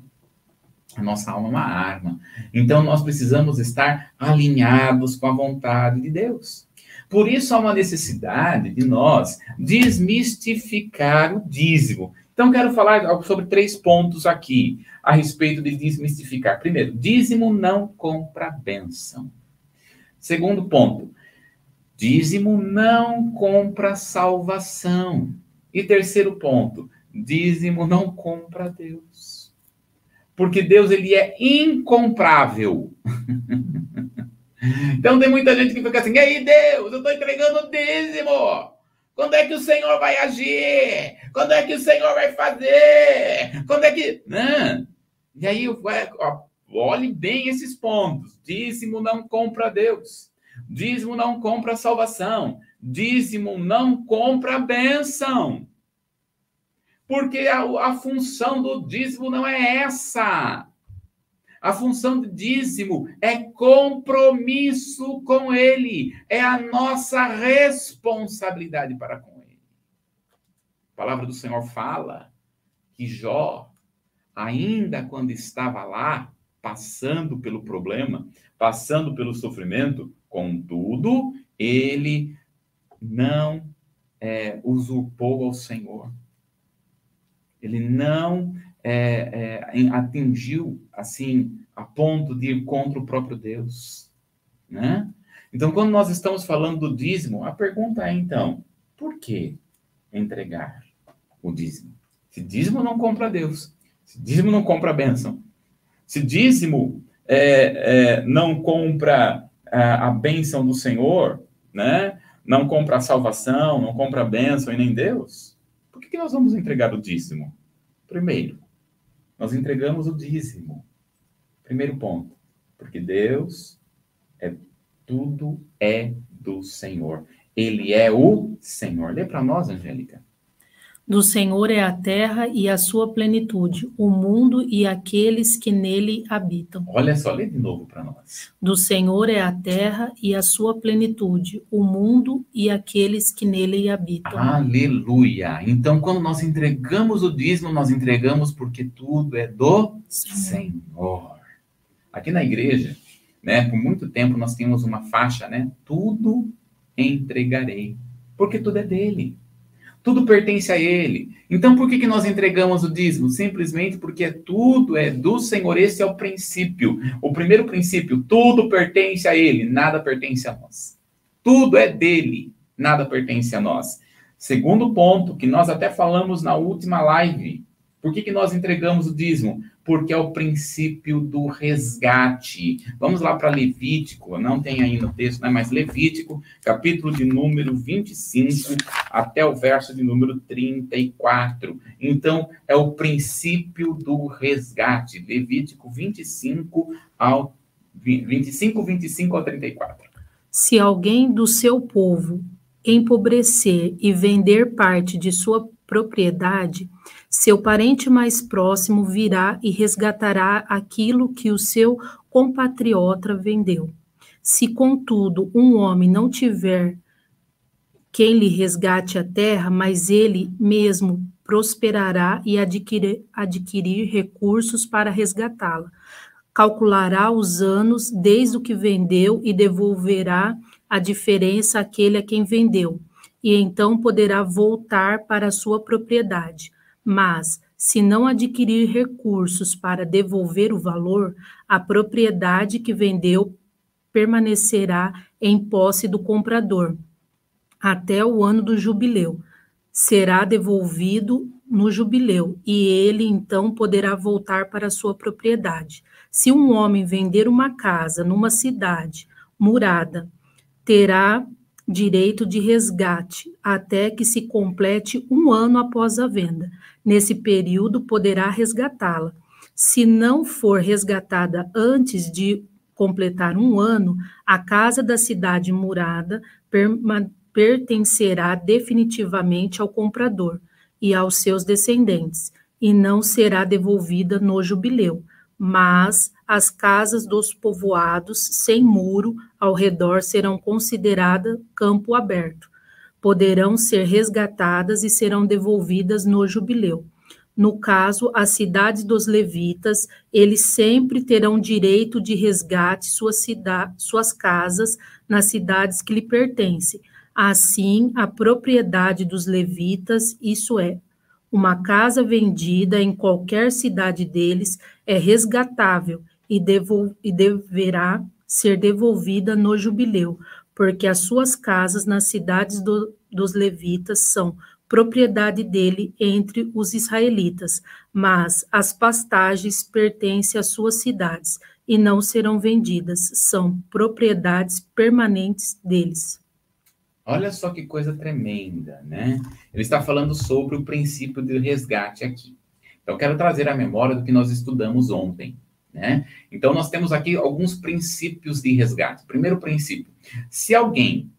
A nossa alma é uma arma. Então nós precisamos estar alinhados com a vontade de Deus. Por isso há uma necessidade de nós desmistificar o dízimo. Então quero falar sobre três pontos aqui a respeito de desmistificar. Primeiro, dízimo não compra bênção. Segundo ponto, dízimo não compra salvação. E terceiro ponto, dízimo não compra Deus porque Deus ele é incomprável. Então tem muita gente que fica assim, e aí Deus, eu estou entregando o dízimo. Quando é que o Senhor vai agir? Quando é que o Senhor vai fazer? Quando é que. Não. E aí, ó, olhe bem esses pontos. Dízimo não compra Deus. Dízimo não compra salvação. Dízimo não compra bênção. Porque a, a função do dízimo não é essa. A função do dízimo é compromisso com ele, é a nossa responsabilidade para com ele. A palavra do Senhor fala que Jó, ainda quando estava lá, passando pelo problema, passando pelo sofrimento, contudo, ele não é, usurpou ao Senhor. Ele não é, é, atingiu assim a ponto de ir contra o próprio Deus, né? Então, quando nós estamos falando do dízimo, a pergunta é então, por que entregar o dízimo? Se dízimo não compra Deus, se dízimo não compra a bênção, se dízimo é, é, não compra a, a bênção do Senhor, né? Não compra a salvação, não compra a bênção e nem Deus, por que, que nós vamos entregar o dízimo? Primeiro, nós entregamos o dízimo. Primeiro ponto, porque Deus é tudo é do Senhor. Ele é o Senhor. Lê para nós, Angélica. Do Senhor é a terra e a sua plenitude, o mundo e aqueles que nele habitam. Olha só, lê de novo para nós. Do Senhor é a terra e a sua plenitude, o mundo e aqueles que nele habitam. Aleluia! Então, quando nós entregamos o dízimo, nós entregamos porque tudo é do Senhor. Senhor. Aqui na igreja, né, por muito tempo nós tínhamos uma faixa, né? Tudo entregarei, porque tudo é dele. Tudo pertence a Ele. Então, por que, que nós entregamos o dízimo? Simplesmente porque tudo é do Senhor. Esse é o princípio. O primeiro princípio: tudo pertence a Ele, nada pertence a nós. Tudo é dele, nada pertence a nós. Segundo ponto, que nós até falamos na última live. Por que, que nós entregamos o dízimo? porque é o princípio do resgate. Vamos lá para Levítico, não tem aí no texto, né, mas Levítico, capítulo de número 25 até o verso de número 34. Então, é o princípio do resgate. Levítico 25 ao 25, 25 ao 34. Se alguém do seu povo empobrecer e vender parte de sua propriedade, seu parente mais próximo virá e resgatará aquilo que o seu compatriota vendeu. Se, contudo, um homem não tiver quem lhe resgate a terra, mas ele mesmo prosperará e adquirir, adquirir recursos para resgatá-la. Calculará os anos desde o que vendeu e devolverá a diferença àquele a quem vendeu, e então poderá voltar para a sua propriedade. Mas, se não adquirir recursos para devolver o valor, a propriedade que vendeu permanecerá em posse do comprador até o ano do jubileu. Será devolvido no jubileu e ele então poderá voltar para sua propriedade. Se um homem vender uma casa numa cidade murada, terá direito de resgate até que se complete um ano após a venda. Nesse período, poderá resgatá-la. Se não for resgatada antes de completar um ano, a casa da cidade murada pertencerá definitivamente ao comprador e aos seus descendentes, e não será devolvida no jubileu mas as casas dos povoados sem muro ao redor serão consideradas campo aberto. Poderão ser resgatadas e serão devolvidas no jubileu. No caso, as cidades dos levitas, eles sempre terão direito de resgate suas, suas casas nas cidades que lhe pertencem. Assim, a propriedade dos levitas, isso é, uma casa vendida em qualquer cidade deles é resgatável e, devo, e deverá ser devolvida no jubileu, porque as suas casas nas cidades do, dos levitas são propriedade dele entre os israelitas, mas as pastagens pertencem às suas cidades e não serão vendidas, são propriedades permanentes deles. Olha só que coisa tremenda, né? Ele está falando sobre o princípio do resgate aqui. Então, quero trazer a memória do que nós estudamos ontem, né? Então, nós temos aqui alguns princípios de resgate. Primeiro princípio: se alguém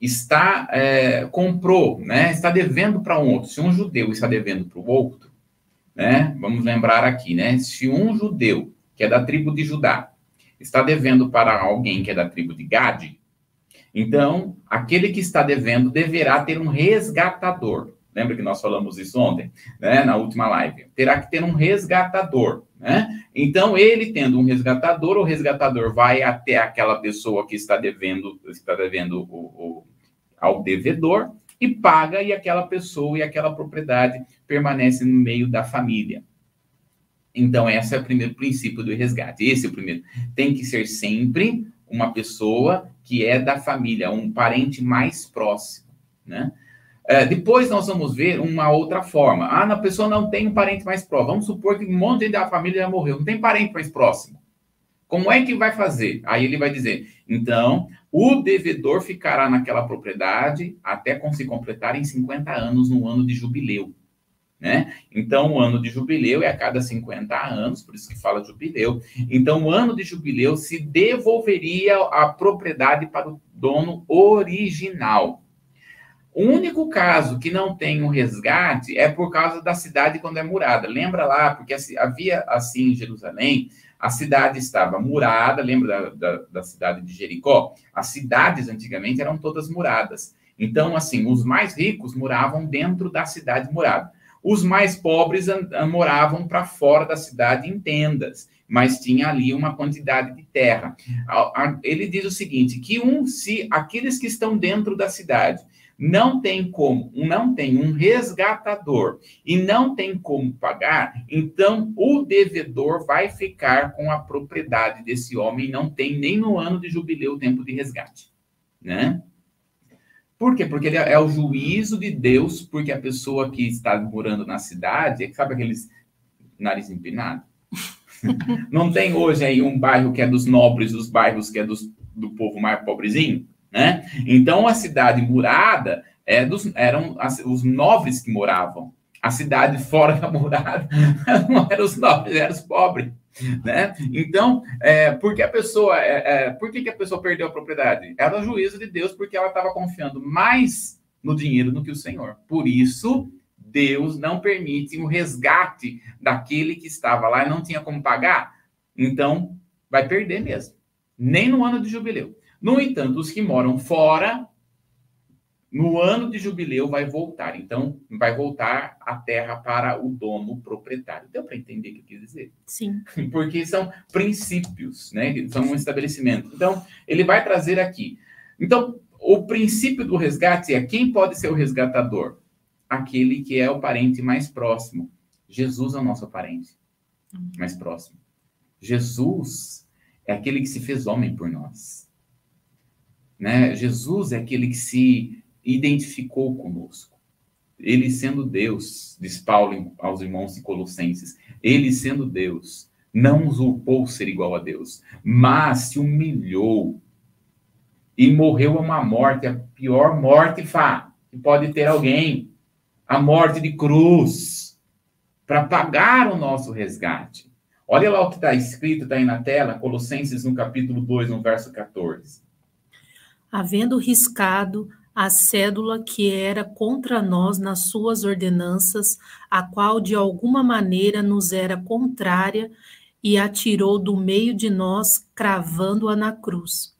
está é, comprou, né? Está devendo para um outro. Se um judeu está devendo para o outro, né? Vamos lembrar aqui, né? Se um judeu que é da tribo de Judá está devendo para alguém que é da tribo de Gade, então, aquele que está devendo deverá ter um resgatador. Lembra que nós falamos isso ontem, né, na última live? Terá que ter um resgatador, né? Então, ele tendo um resgatador, o resgatador vai até aquela pessoa que está devendo, está devendo o, o, ao devedor e paga e aquela pessoa e aquela propriedade permanece no meio da família. Então, esse é o primeiro princípio do resgate. Esse é o primeiro. Tem que ser sempre uma pessoa que é da família, um parente mais próximo, né? É, depois nós vamos ver uma outra forma. Ah, a pessoa não tem um parente mais próximo. Vamos supor que um monte da família já morreu, não tem parente mais próximo. Como é que vai fazer? Aí ele vai dizer: então, o devedor ficará naquela propriedade até se completarem 50 anos no ano de jubileu. Né? Então, o ano de jubileu é a cada 50 anos, por isso que fala jubileu. Então, o ano de jubileu se devolveria a propriedade para o dono original. O único caso que não tem um resgate é por causa da cidade quando é murada. Lembra lá, porque havia assim em Jerusalém, a cidade estava murada, lembra da, da, da cidade de Jericó? As cidades antigamente eram todas muradas. Então, assim, os mais ricos moravam dentro da cidade murada. Os mais pobres moravam para fora da cidade em tendas, mas tinha ali uma quantidade de terra. Ele diz o seguinte: que um, se aqueles que estão dentro da cidade não tem como, não tem um resgatador e não tem como pagar, então o devedor vai ficar com a propriedade desse homem, não tem nem no ano de jubileu tempo de resgate, né? Por quê? Porque ele é o juízo de Deus, porque a pessoa que está morando na cidade, sabe aqueles nariz empinado? Não tem hoje aí um bairro que é dos nobres, os bairros que é dos, do povo mais pobrezinho, né? Então a cidade murada é dos, eram as, os nobres que moravam. A cidade fora da murada não eram os nobres, eram os pobres né? Então, é, por que a pessoa, é, é, por que, que a pessoa perdeu a propriedade? Era juízo de Deus porque ela estava confiando mais no dinheiro do que o Senhor. Por isso, Deus não permite o resgate daquele que estava lá e não tinha como pagar. Então, vai perder mesmo. Nem no ano de jubileu. No entanto, os que moram fora no ano de jubileu vai voltar. Então, vai voltar a terra para o dono proprietário. Deu para entender o que eu quis dizer? Sim. Porque são princípios, né? São um estabelecimento. Então, ele vai trazer aqui. Então, o princípio do resgate é quem pode ser o resgatador? Aquele que é o parente mais próximo. Jesus é o nosso parente mais próximo. Jesus é aquele que se fez homem por nós. Né? Jesus é aquele que se identificou conosco. Ele sendo Deus, diz Paulo aos irmãos de Colossenses, ele sendo Deus, não usurpou ser igual a Deus, mas se humilhou e morreu uma morte, a pior morte Fá, que pode ter alguém, a morte de cruz, para pagar o nosso resgate. Olha lá o que está escrito, está aí na tela, Colossenses no capítulo 2, no verso 14. Havendo riscado a cédula que era contra nós nas suas ordenanças, a qual de alguma maneira nos era contrária, e atirou do meio de nós, cravando-a na cruz.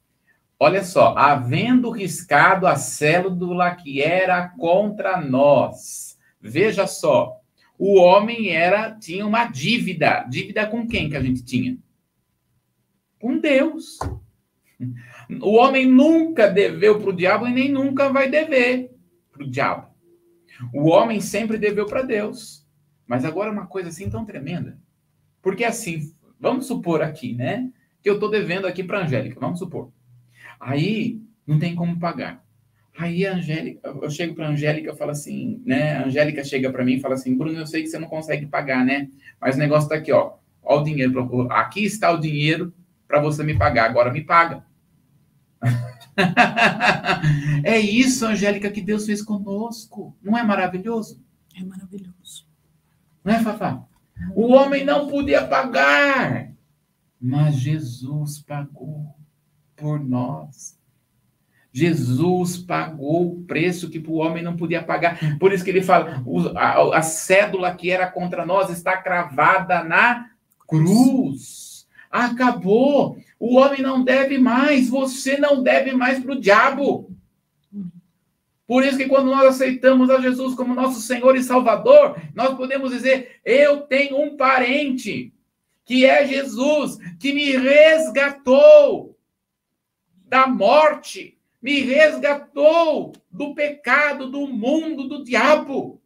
Olha só, havendo riscado a cédula que era contra nós. Veja só, o homem era tinha uma dívida. Dívida com quem que a gente tinha? Com Deus. O homem nunca deveu para o diabo e nem nunca vai dever para o diabo. O homem sempre deveu para Deus. Mas agora uma coisa assim tão tremenda. Porque assim, vamos supor aqui, né? Que eu estou devendo aqui para a Angélica, vamos supor. Aí não tem como pagar. Aí a Angélica, eu chego para a Angélica e falo assim, né? A Angélica chega para mim e fala assim, Bruno, eu sei que você não consegue pagar, né? Mas o negócio está aqui, ó. Ó o dinheiro, aqui está o dinheiro para você me pagar, agora me paga. é isso, Angélica, que Deus fez conosco. Não é maravilhoso? É maravilhoso. Não é, Fafá? O homem não podia pagar, mas Jesus pagou por nós. Jesus pagou o preço que o homem não podia pagar. Por isso que ele fala: a, a cédula que era contra nós está cravada na cruz. Acabou. O homem não deve mais. Você não deve mais para o diabo. Por isso que quando nós aceitamos a Jesus como nosso Senhor e Salvador, nós podemos dizer: eu tenho um parente que é Jesus, que me resgatou da morte me resgatou do pecado, do mundo, do diabo.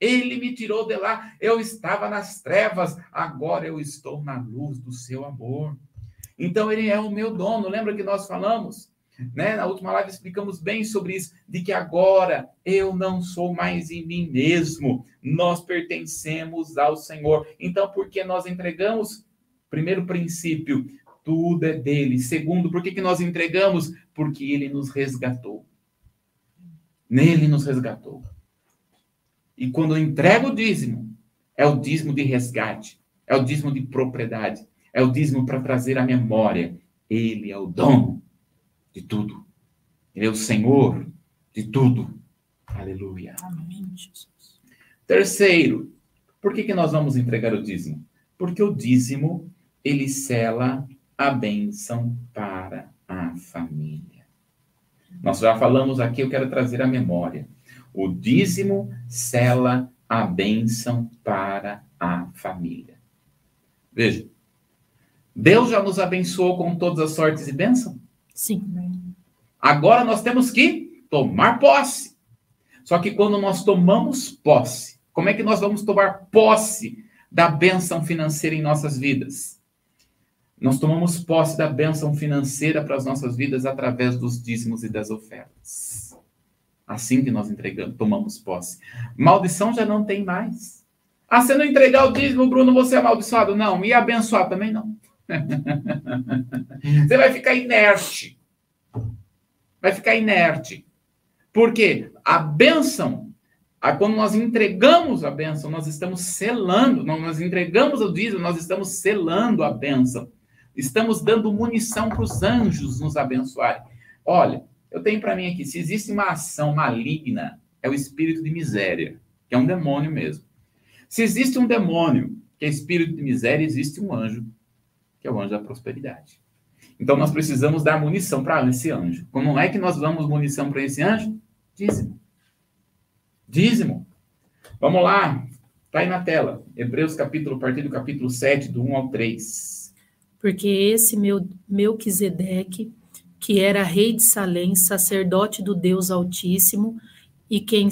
Ele me tirou de lá. Eu estava nas trevas, agora eu estou na luz do seu amor. Então ele é o meu dono. Lembra que nós falamos? Né? Na última live explicamos bem sobre isso, de que agora eu não sou mais em mim mesmo, nós pertencemos ao Senhor. Então, porque nós entregamos, primeiro princípio, tudo é dele. Segundo, por que, que nós entregamos? Porque ele nos resgatou. Nele nos resgatou. E quando eu entrego o dízimo, é o dízimo de resgate, é o dízimo de propriedade, é o dízimo para trazer a memória. Ele é o dono de tudo. Ele é o Senhor de tudo. Aleluia. Amém, Jesus. Terceiro, por que, que nós vamos entregar o dízimo? Porque o dízimo, ele cela a bênção para a família. Nós já falamos aqui, eu quero trazer a memória. O dízimo cela a bênção para a família. Veja, Deus já nos abençoou com todas as sortes e bênção? Sim. Agora nós temos que tomar posse. Só que quando nós tomamos posse, como é que nós vamos tomar posse da bênção financeira em nossas vidas? Nós tomamos posse da bênção financeira para as nossas vidas através dos dízimos e das ofertas. Assim que nós entregamos, tomamos posse. Maldição já não tem mais. Ah, se não entregar o dízimo, Bruno, você é amaldiçoado? Não. E abençoado também não. você vai ficar inerte. Vai ficar inerte. Por quê? A bênção, quando nós entregamos a bênção, nós estamos selando, nós entregamos o dízimo, nós estamos selando a bênção. Estamos dando munição para os anjos nos abençoarem. Olha, eu tenho para mim aqui, se existe uma ação maligna, é o espírito de miséria, que é um demônio mesmo. Se existe um demônio, que é espírito de miséria, existe um anjo, que é o anjo da prosperidade. Então nós precisamos dar munição para esse anjo. Como é que nós damos munição para esse anjo? Dízimo. Dízimo. Vamos lá. Está aí na tela. Hebreus capítulo, a partir do capítulo 7, do 1 ao 3 porque esse meu Melquisedeque, que era rei de Salém, sacerdote do Deus Altíssimo, e quem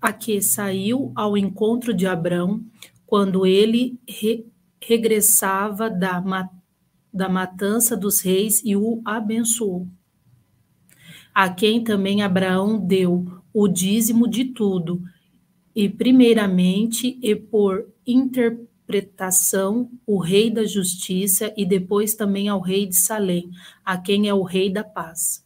a que saiu ao encontro de Abrão, quando ele re, regressava da, da matança dos reis e o abençoou. A quem também Abraão deu o dízimo de tudo, e primeiramente e por interpretação interpretação o rei da justiça e depois também ao rei de Salém, a quem é o rei da paz.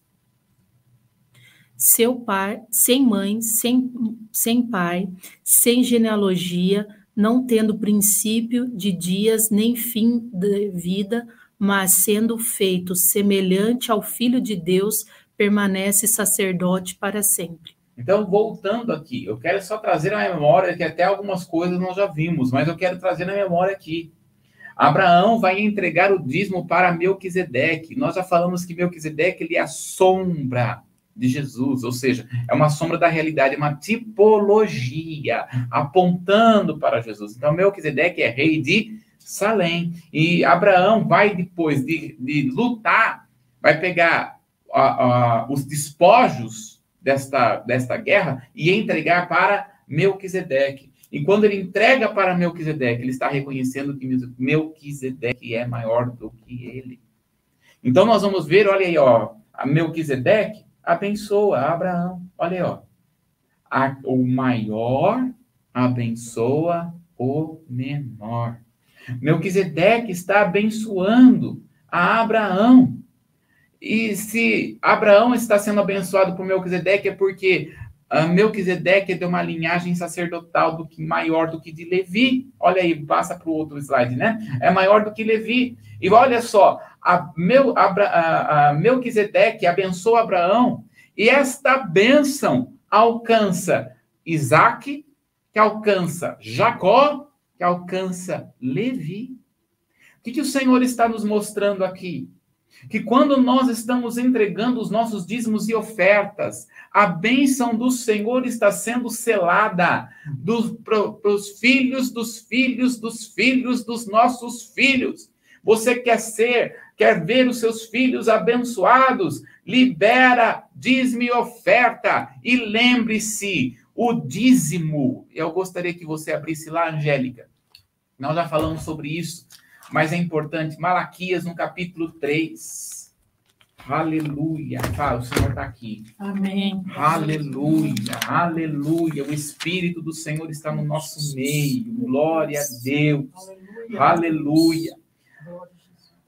Seu pai, sem mãe, sem, sem pai, sem genealogia, não tendo princípio de dias nem fim de vida, mas sendo feito semelhante ao Filho de Deus, permanece sacerdote para sempre. Então, voltando aqui, eu quero só trazer a memória que até algumas coisas nós já vimos, mas eu quero trazer na memória aqui. Abraão vai entregar o dízimo para Melquisedeque. Nós já falamos que Melquisedeque ele é a sombra de Jesus, ou seja, é uma sombra da realidade, uma tipologia apontando para Jesus. Então, Melquisedeque é rei de Salém. E Abraão vai, depois de, de lutar, vai pegar os despojos desta, desta guerra e entregar para Melquisedeque. E quando ele entrega para Melquisedeque, ele está reconhecendo que Melquisedeque é maior do que ele. Então nós vamos ver, olha aí, ó, a Melquisedeque, abençoa Abraão. Olha aí, ó. A, o maior abençoa o menor. Melquisedeque está abençoando a Abraão. E se Abraão está sendo abençoado por Melquisedeque, é porque uh, Melquisedeque é de uma linhagem sacerdotal do que maior do que de Levi. Olha aí, passa para o outro slide, né? É maior do que Levi. E olha só, a, Mel, a, a Melquisedeque abençoa Abraão, e esta bênção alcança Isaac, que alcança Jacó, que alcança Levi. O que, que o Senhor está nos mostrando aqui? Que quando nós estamos entregando os nossos dízimos e ofertas, a bênção do Senhor está sendo selada para os filhos dos filhos dos filhos dos nossos filhos. Você quer ser, quer ver os seus filhos abençoados? Libera dízimo e oferta. E lembre-se, o dízimo. Eu gostaria que você abrisse lá, Angélica. Nós já falamos sobre isso, mas é importante. Malaquias, no capítulo 3. Aleluia. Ah, o Senhor está aqui. Amém. Aleluia. Aleluia. O Espírito do Senhor está no nosso meio. Glória a Deus. Aleluia. Aleluia.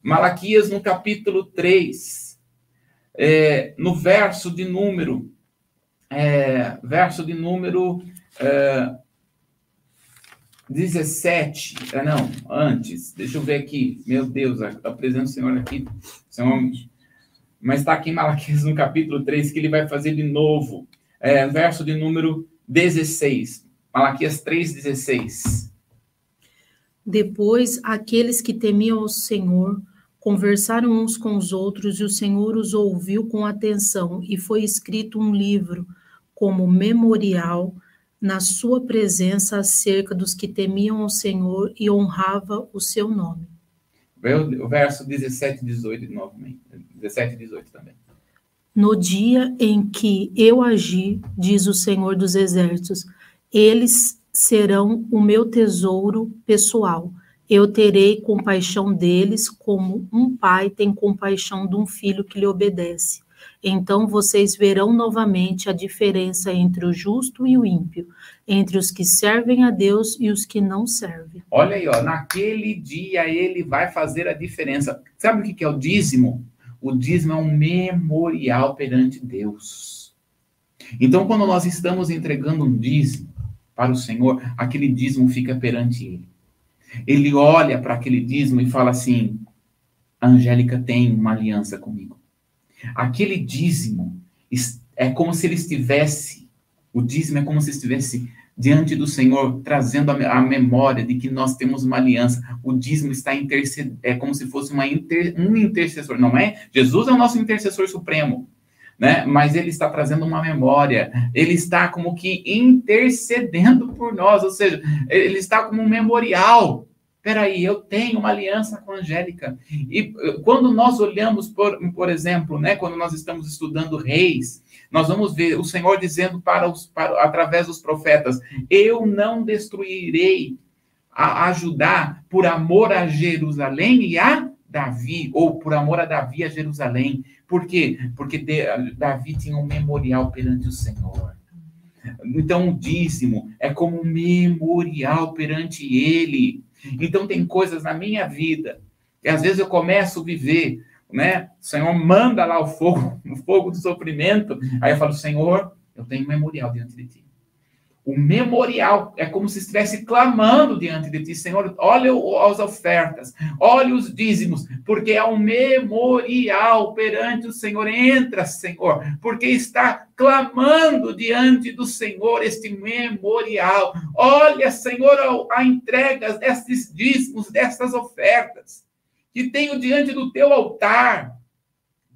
Malaquias, no capítulo 3, é, no verso de número, é, verso de número é, 17, é, não, antes, deixa eu ver aqui, meu Deus, apresento o Senhor aqui, Senhor, mas está aqui em Malaquias, no capítulo 3, que ele vai fazer de novo, é, verso de número 16, Malaquias 3, 16. Depois, aqueles que temiam o Senhor conversaram uns com os outros, e o Senhor os ouviu com atenção, e foi escrito um livro como memorial na sua presença acerca dos que temiam o Senhor e honrava o seu nome. O verso 17 e 18 novamente. 17 e 18 também. No dia em que eu agi, diz o Senhor dos Exércitos, eles serão o meu tesouro pessoal. Eu terei compaixão deles, como um pai tem compaixão de um filho que lhe obedece. Então vocês verão novamente a diferença entre o justo e o ímpio, entre os que servem a Deus e os que não servem. Olha aí, ó, naquele dia ele vai fazer a diferença. Sabe o que é o dízimo? O dízimo é um memorial perante Deus. Então, quando nós estamos entregando um dízimo, para o Senhor, aquele dízimo fica perante ele. Ele olha para aquele dízimo e fala assim: a Angélica tem uma aliança comigo. Aquele dízimo é como se ele estivesse, o dízimo é como se estivesse diante do Senhor, trazendo a, memória de que nós temos uma aliança. O dízimo está intercedendo, é como se fosse uma inter, um intercessor, não é? Jesus é o nosso intercessor supremo né? Mas ele está trazendo uma memória, ele está como que intercedendo por nós, ou seja, ele está como um memorial. Peraí, eu tenho uma aliança com a Angélica. E eh, quando nós olhamos, por, por exemplo, né, quando nós estamos estudando reis, nós vamos ver o Senhor dizendo para os, para, através dos profetas: Eu não destruirei a, por amor a Jerusalém e a Davi, ou por amor a Davi a Jerusalém. Por quê? Porque Davi tinha um memorial perante o Senhor. Então, o dízimo é como um memorial perante ele. Então, tem coisas na minha vida que às vezes eu começo a viver, né? O Senhor manda lá o fogo, o fogo do sofrimento. Aí eu falo, Senhor, eu tenho um memorial diante de ti o memorial. É como se estivesse clamando diante de ti, Senhor, olha as ofertas, olha os dízimos, porque é um memorial perante o Senhor. Entra, Senhor, porque está clamando diante do Senhor este memorial. Olha, Senhor, a entrega destes dízimos, destas ofertas, que tenho diante do teu altar.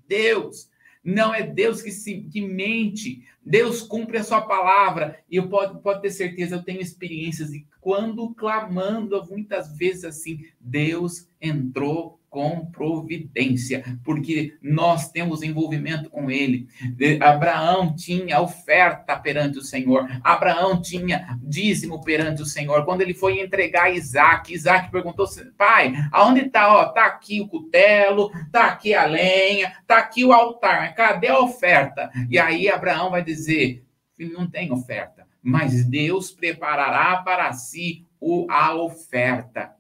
Deus, não é Deus que, se, que mente. Deus cumpre a sua palavra. E eu pode, pode ter certeza, eu tenho experiências de quando clamando muitas vezes assim, Deus entrou com providência, porque nós temos envolvimento com ele. Abraão tinha oferta perante o Senhor, Abraão tinha dízimo perante o Senhor. Quando ele foi entregar Isaac, Isaac perguntou: pai, aonde está? Ó, tá aqui o cutelo, tá aqui a lenha, tá aqui o altar, cadê a oferta? E aí Abraão vai dizer: filho, não tem oferta, mas Deus preparará para si a oferta.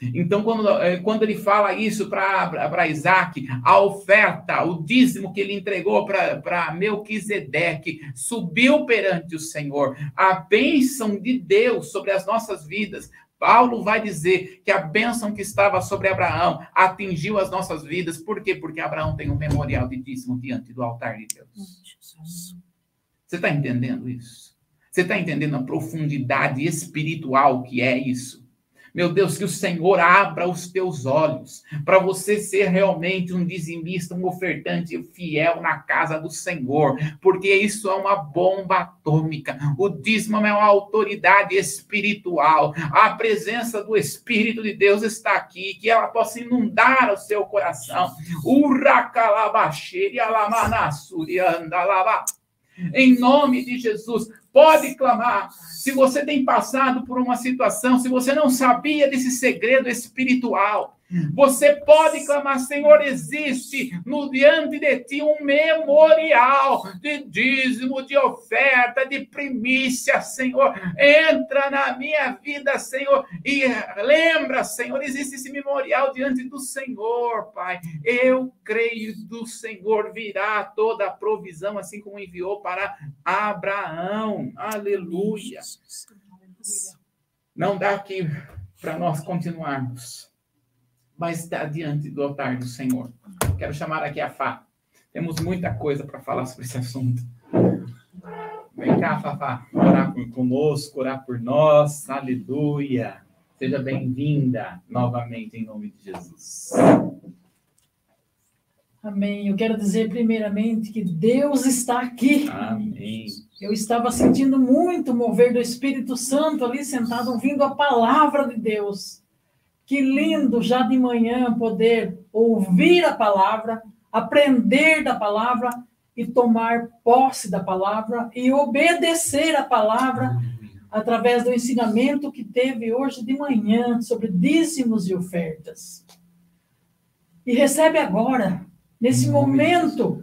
Então, quando, eh, quando ele fala isso para Isaac, a oferta, o dízimo que ele entregou para Melquisedeque, subiu perante o Senhor. A bênção de Deus sobre as nossas vidas. Paulo vai dizer que a bênção que estava sobre Abraão atingiu as nossas vidas. Por quê? Porque Abraão tem um memorial de dízimo diante do altar de Deus. Você está entendendo isso? Você está entendendo a profundidade espiritual que é isso? Meu Deus, que o Senhor abra os teus olhos para você ser realmente um dizimista, um ofertante fiel na casa do Senhor, porque isso é uma bomba atômica. O dízimo é uma autoridade espiritual. A presença do Espírito de Deus está aqui, que ela possa inundar o seu coração. Em nome de Jesus, pode clamar. Se você tem passado por uma situação, se você não sabia desse segredo espiritual, você pode clamar, Senhor, existe no diante de ti um memorial de dízimo, de oferta, de primícia, Senhor. Entra na minha vida, Senhor, e lembra, Senhor, existe esse memorial diante do Senhor, Pai. Eu creio do Senhor virá toda a provisão, assim como enviou para Abraão. Aleluia. Não dá aqui para nós continuarmos mas está diante do altar do Senhor. Quero chamar aqui a Fá. Temos muita coisa para falar sobre esse assunto. Vem cá, Fafá, orar conosco, orar por nós. Aleluia. Seja bem-vinda novamente em nome de Jesus. Amém. Eu quero dizer primeiramente que Deus está aqui. Amém. Eu estava sentindo muito mover do Espírito Santo ali sentado ouvindo a palavra de Deus. Que lindo já de manhã poder ouvir a palavra, aprender da palavra e tomar posse da palavra e obedecer a palavra através do ensinamento que teve hoje de manhã sobre dízimos e ofertas. E recebe agora, nesse momento,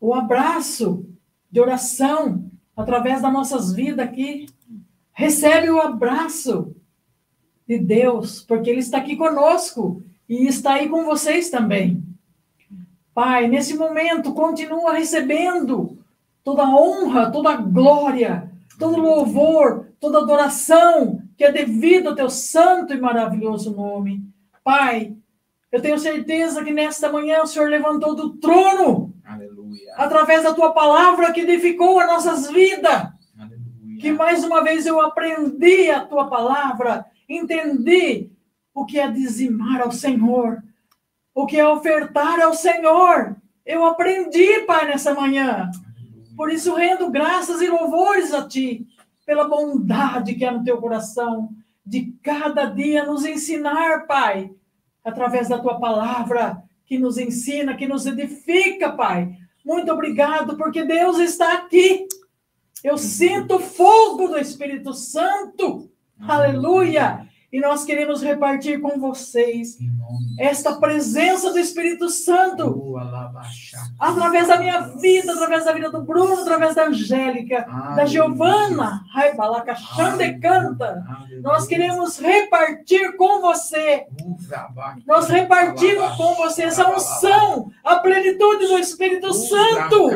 o abraço de oração através das nossas vidas aqui. Recebe o abraço de Deus, porque Ele está aqui conosco e está aí com vocês também. Pai, nesse momento, continua recebendo toda a honra, toda a glória, todo louvor, toda adoração que é devido ao teu santo e maravilhoso nome. Pai, eu tenho certeza que nesta manhã o Senhor levantou do trono, Aleluia. através da tua palavra que edificou as nossas vidas. Aleluia. Que mais uma vez eu aprendi a tua palavra entendi o que é dizimar ao Senhor, o que é ofertar ao Senhor. Eu aprendi, Pai, nessa manhã. Por isso, rendo graças e louvores a Ti, pela bondade que é no Teu coração, de cada dia nos ensinar, Pai, através da Tua palavra, que nos ensina, que nos edifica, Pai. Muito obrigado, porque Deus está aqui. Eu sinto o fogo do Espírito Santo Aleluia! E nós queremos repartir com vocês esta presença do Espírito Santo através da minha vida, através da vida do Bruno, através da Angélica, da Giovana, Raibalaca Xande canta. Nós queremos repartir com você. Nós repartimos com você essa unção, a plenitude do Espírito Santo.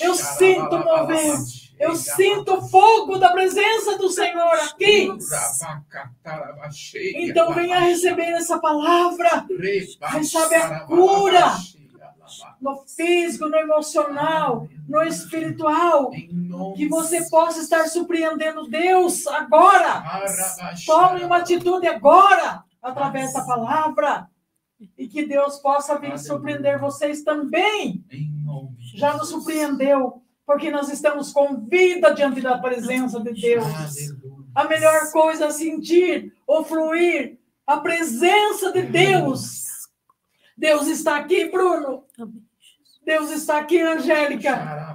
Eu sinto mover eu sinto o fogo da presença do Senhor aqui. Então venha receber essa palavra. Recebe a cura no físico, no emocional, no espiritual. Que você possa estar surpreendendo Deus agora. Tome uma atitude agora, através da palavra. E que Deus possa vir surpreender vocês também. Já nos surpreendeu porque nós estamos com vida diante da presença de Deus. A melhor coisa é sentir ou fluir A presença de Deus. Deus está aqui, Bruno. Deus está aqui, Angélica.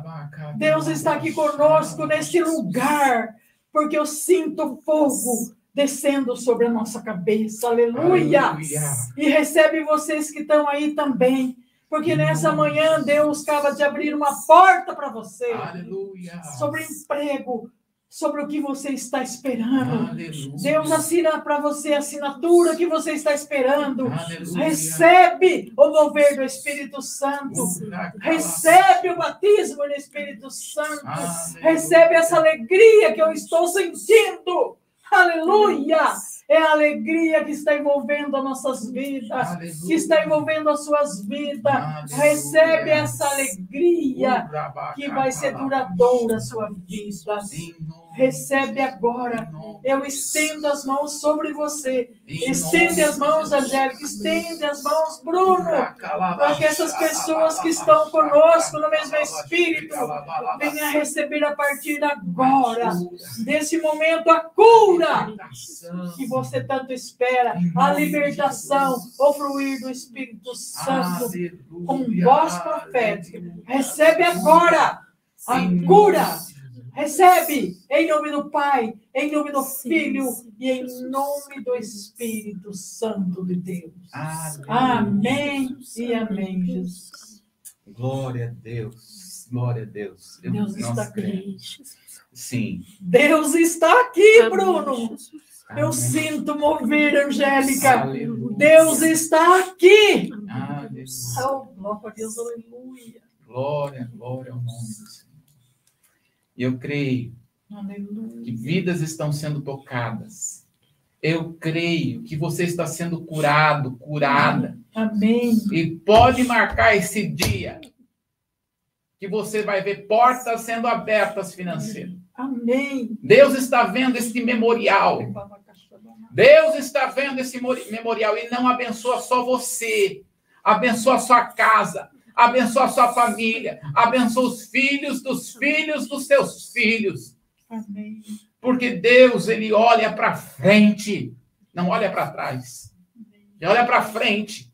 Deus está aqui conosco neste lugar, porque eu sinto fogo descendo sobre a nossa cabeça. Aleluia! Aleluia. E recebe vocês que estão aí também. Porque nessa manhã Deus acaba de abrir uma porta para você. Aleluia. Sobre emprego, sobre o que você está esperando. Aleluia. Deus assina para você a assinatura que você está esperando. Aleluia. Recebe o mover do Espírito Santo. Recebe o batismo do Espírito Santo. Recebe essa alegria que eu estou sentindo. Aleluia! É a alegria que está envolvendo as nossas vidas, Aleluia. que está envolvendo as suas vidas. Aleluia. Recebe essa alegria que vai ser duradoura a sua vida. Recebe agora. Eu estendo as mãos sobre você. Estende as mãos, Angélica. Estende as mãos, Bruno. Para que essas pessoas que estão conosco no mesmo Espírito venham receber a partir de agora, desse momento, a cura que você tanto espera. A libertação, o fluir do Espírito Santo com voz profética. Recebe agora a cura Recebe em nome do Pai, em nome do sim, Filho sim, e em nome do Espírito Santo de Deus. Amém, amém e amém, Jesus. Glória a Deus. Glória a Deus. Eu, Deus está aqui. Sim. Deus está aqui, amém, Bruno. Amém. Eu sinto mover, Angélica. Aleluia. Deus está aqui. Amém. Oh, glória a Deus, aleluia. Glória, glória ao nome do Senhor. E eu creio Aleluia. que vidas estão sendo tocadas. Eu creio que você está sendo curado, curada. Amém. E pode marcar esse dia que você vai ver portas sendo abertas financeiras. Amém. Deus está vendo esse memorial. Deus está vendo esse memorial e não abençoa só você, abençoa a sua casa, abençoa a sua família, abençoa os filhos dos filhos dos seus filhos. Amém. Porque Deus, ele olha para frente, não olha para trás. Ele olha para frente.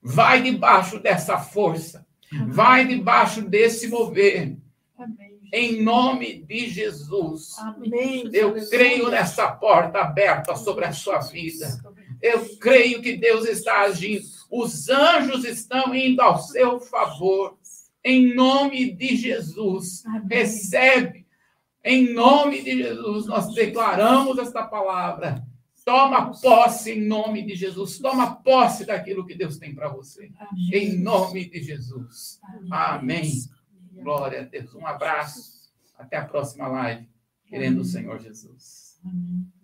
Vai debaixo dessa força. Amém. Vai debaixo desse mover. Amém. Em nome de Jesus. Amém. Eu creio nessa porta aberta sobre a sua vida. Eu creio que Deus está agindo os anjos estão indo ao seu favor. Em nome de Jesus. Amém. Recebe. Em nome de Jesus, nós declaramos esta palavra. Toma posse em nome de Jesus. Toma posse daquilo que Deus tem para você. Amém. Em nome de Jesus. Amém. Amém. Glória a Deus. Um abraço. Até a próxima live. Querendo o Senhor Jesus. Amém.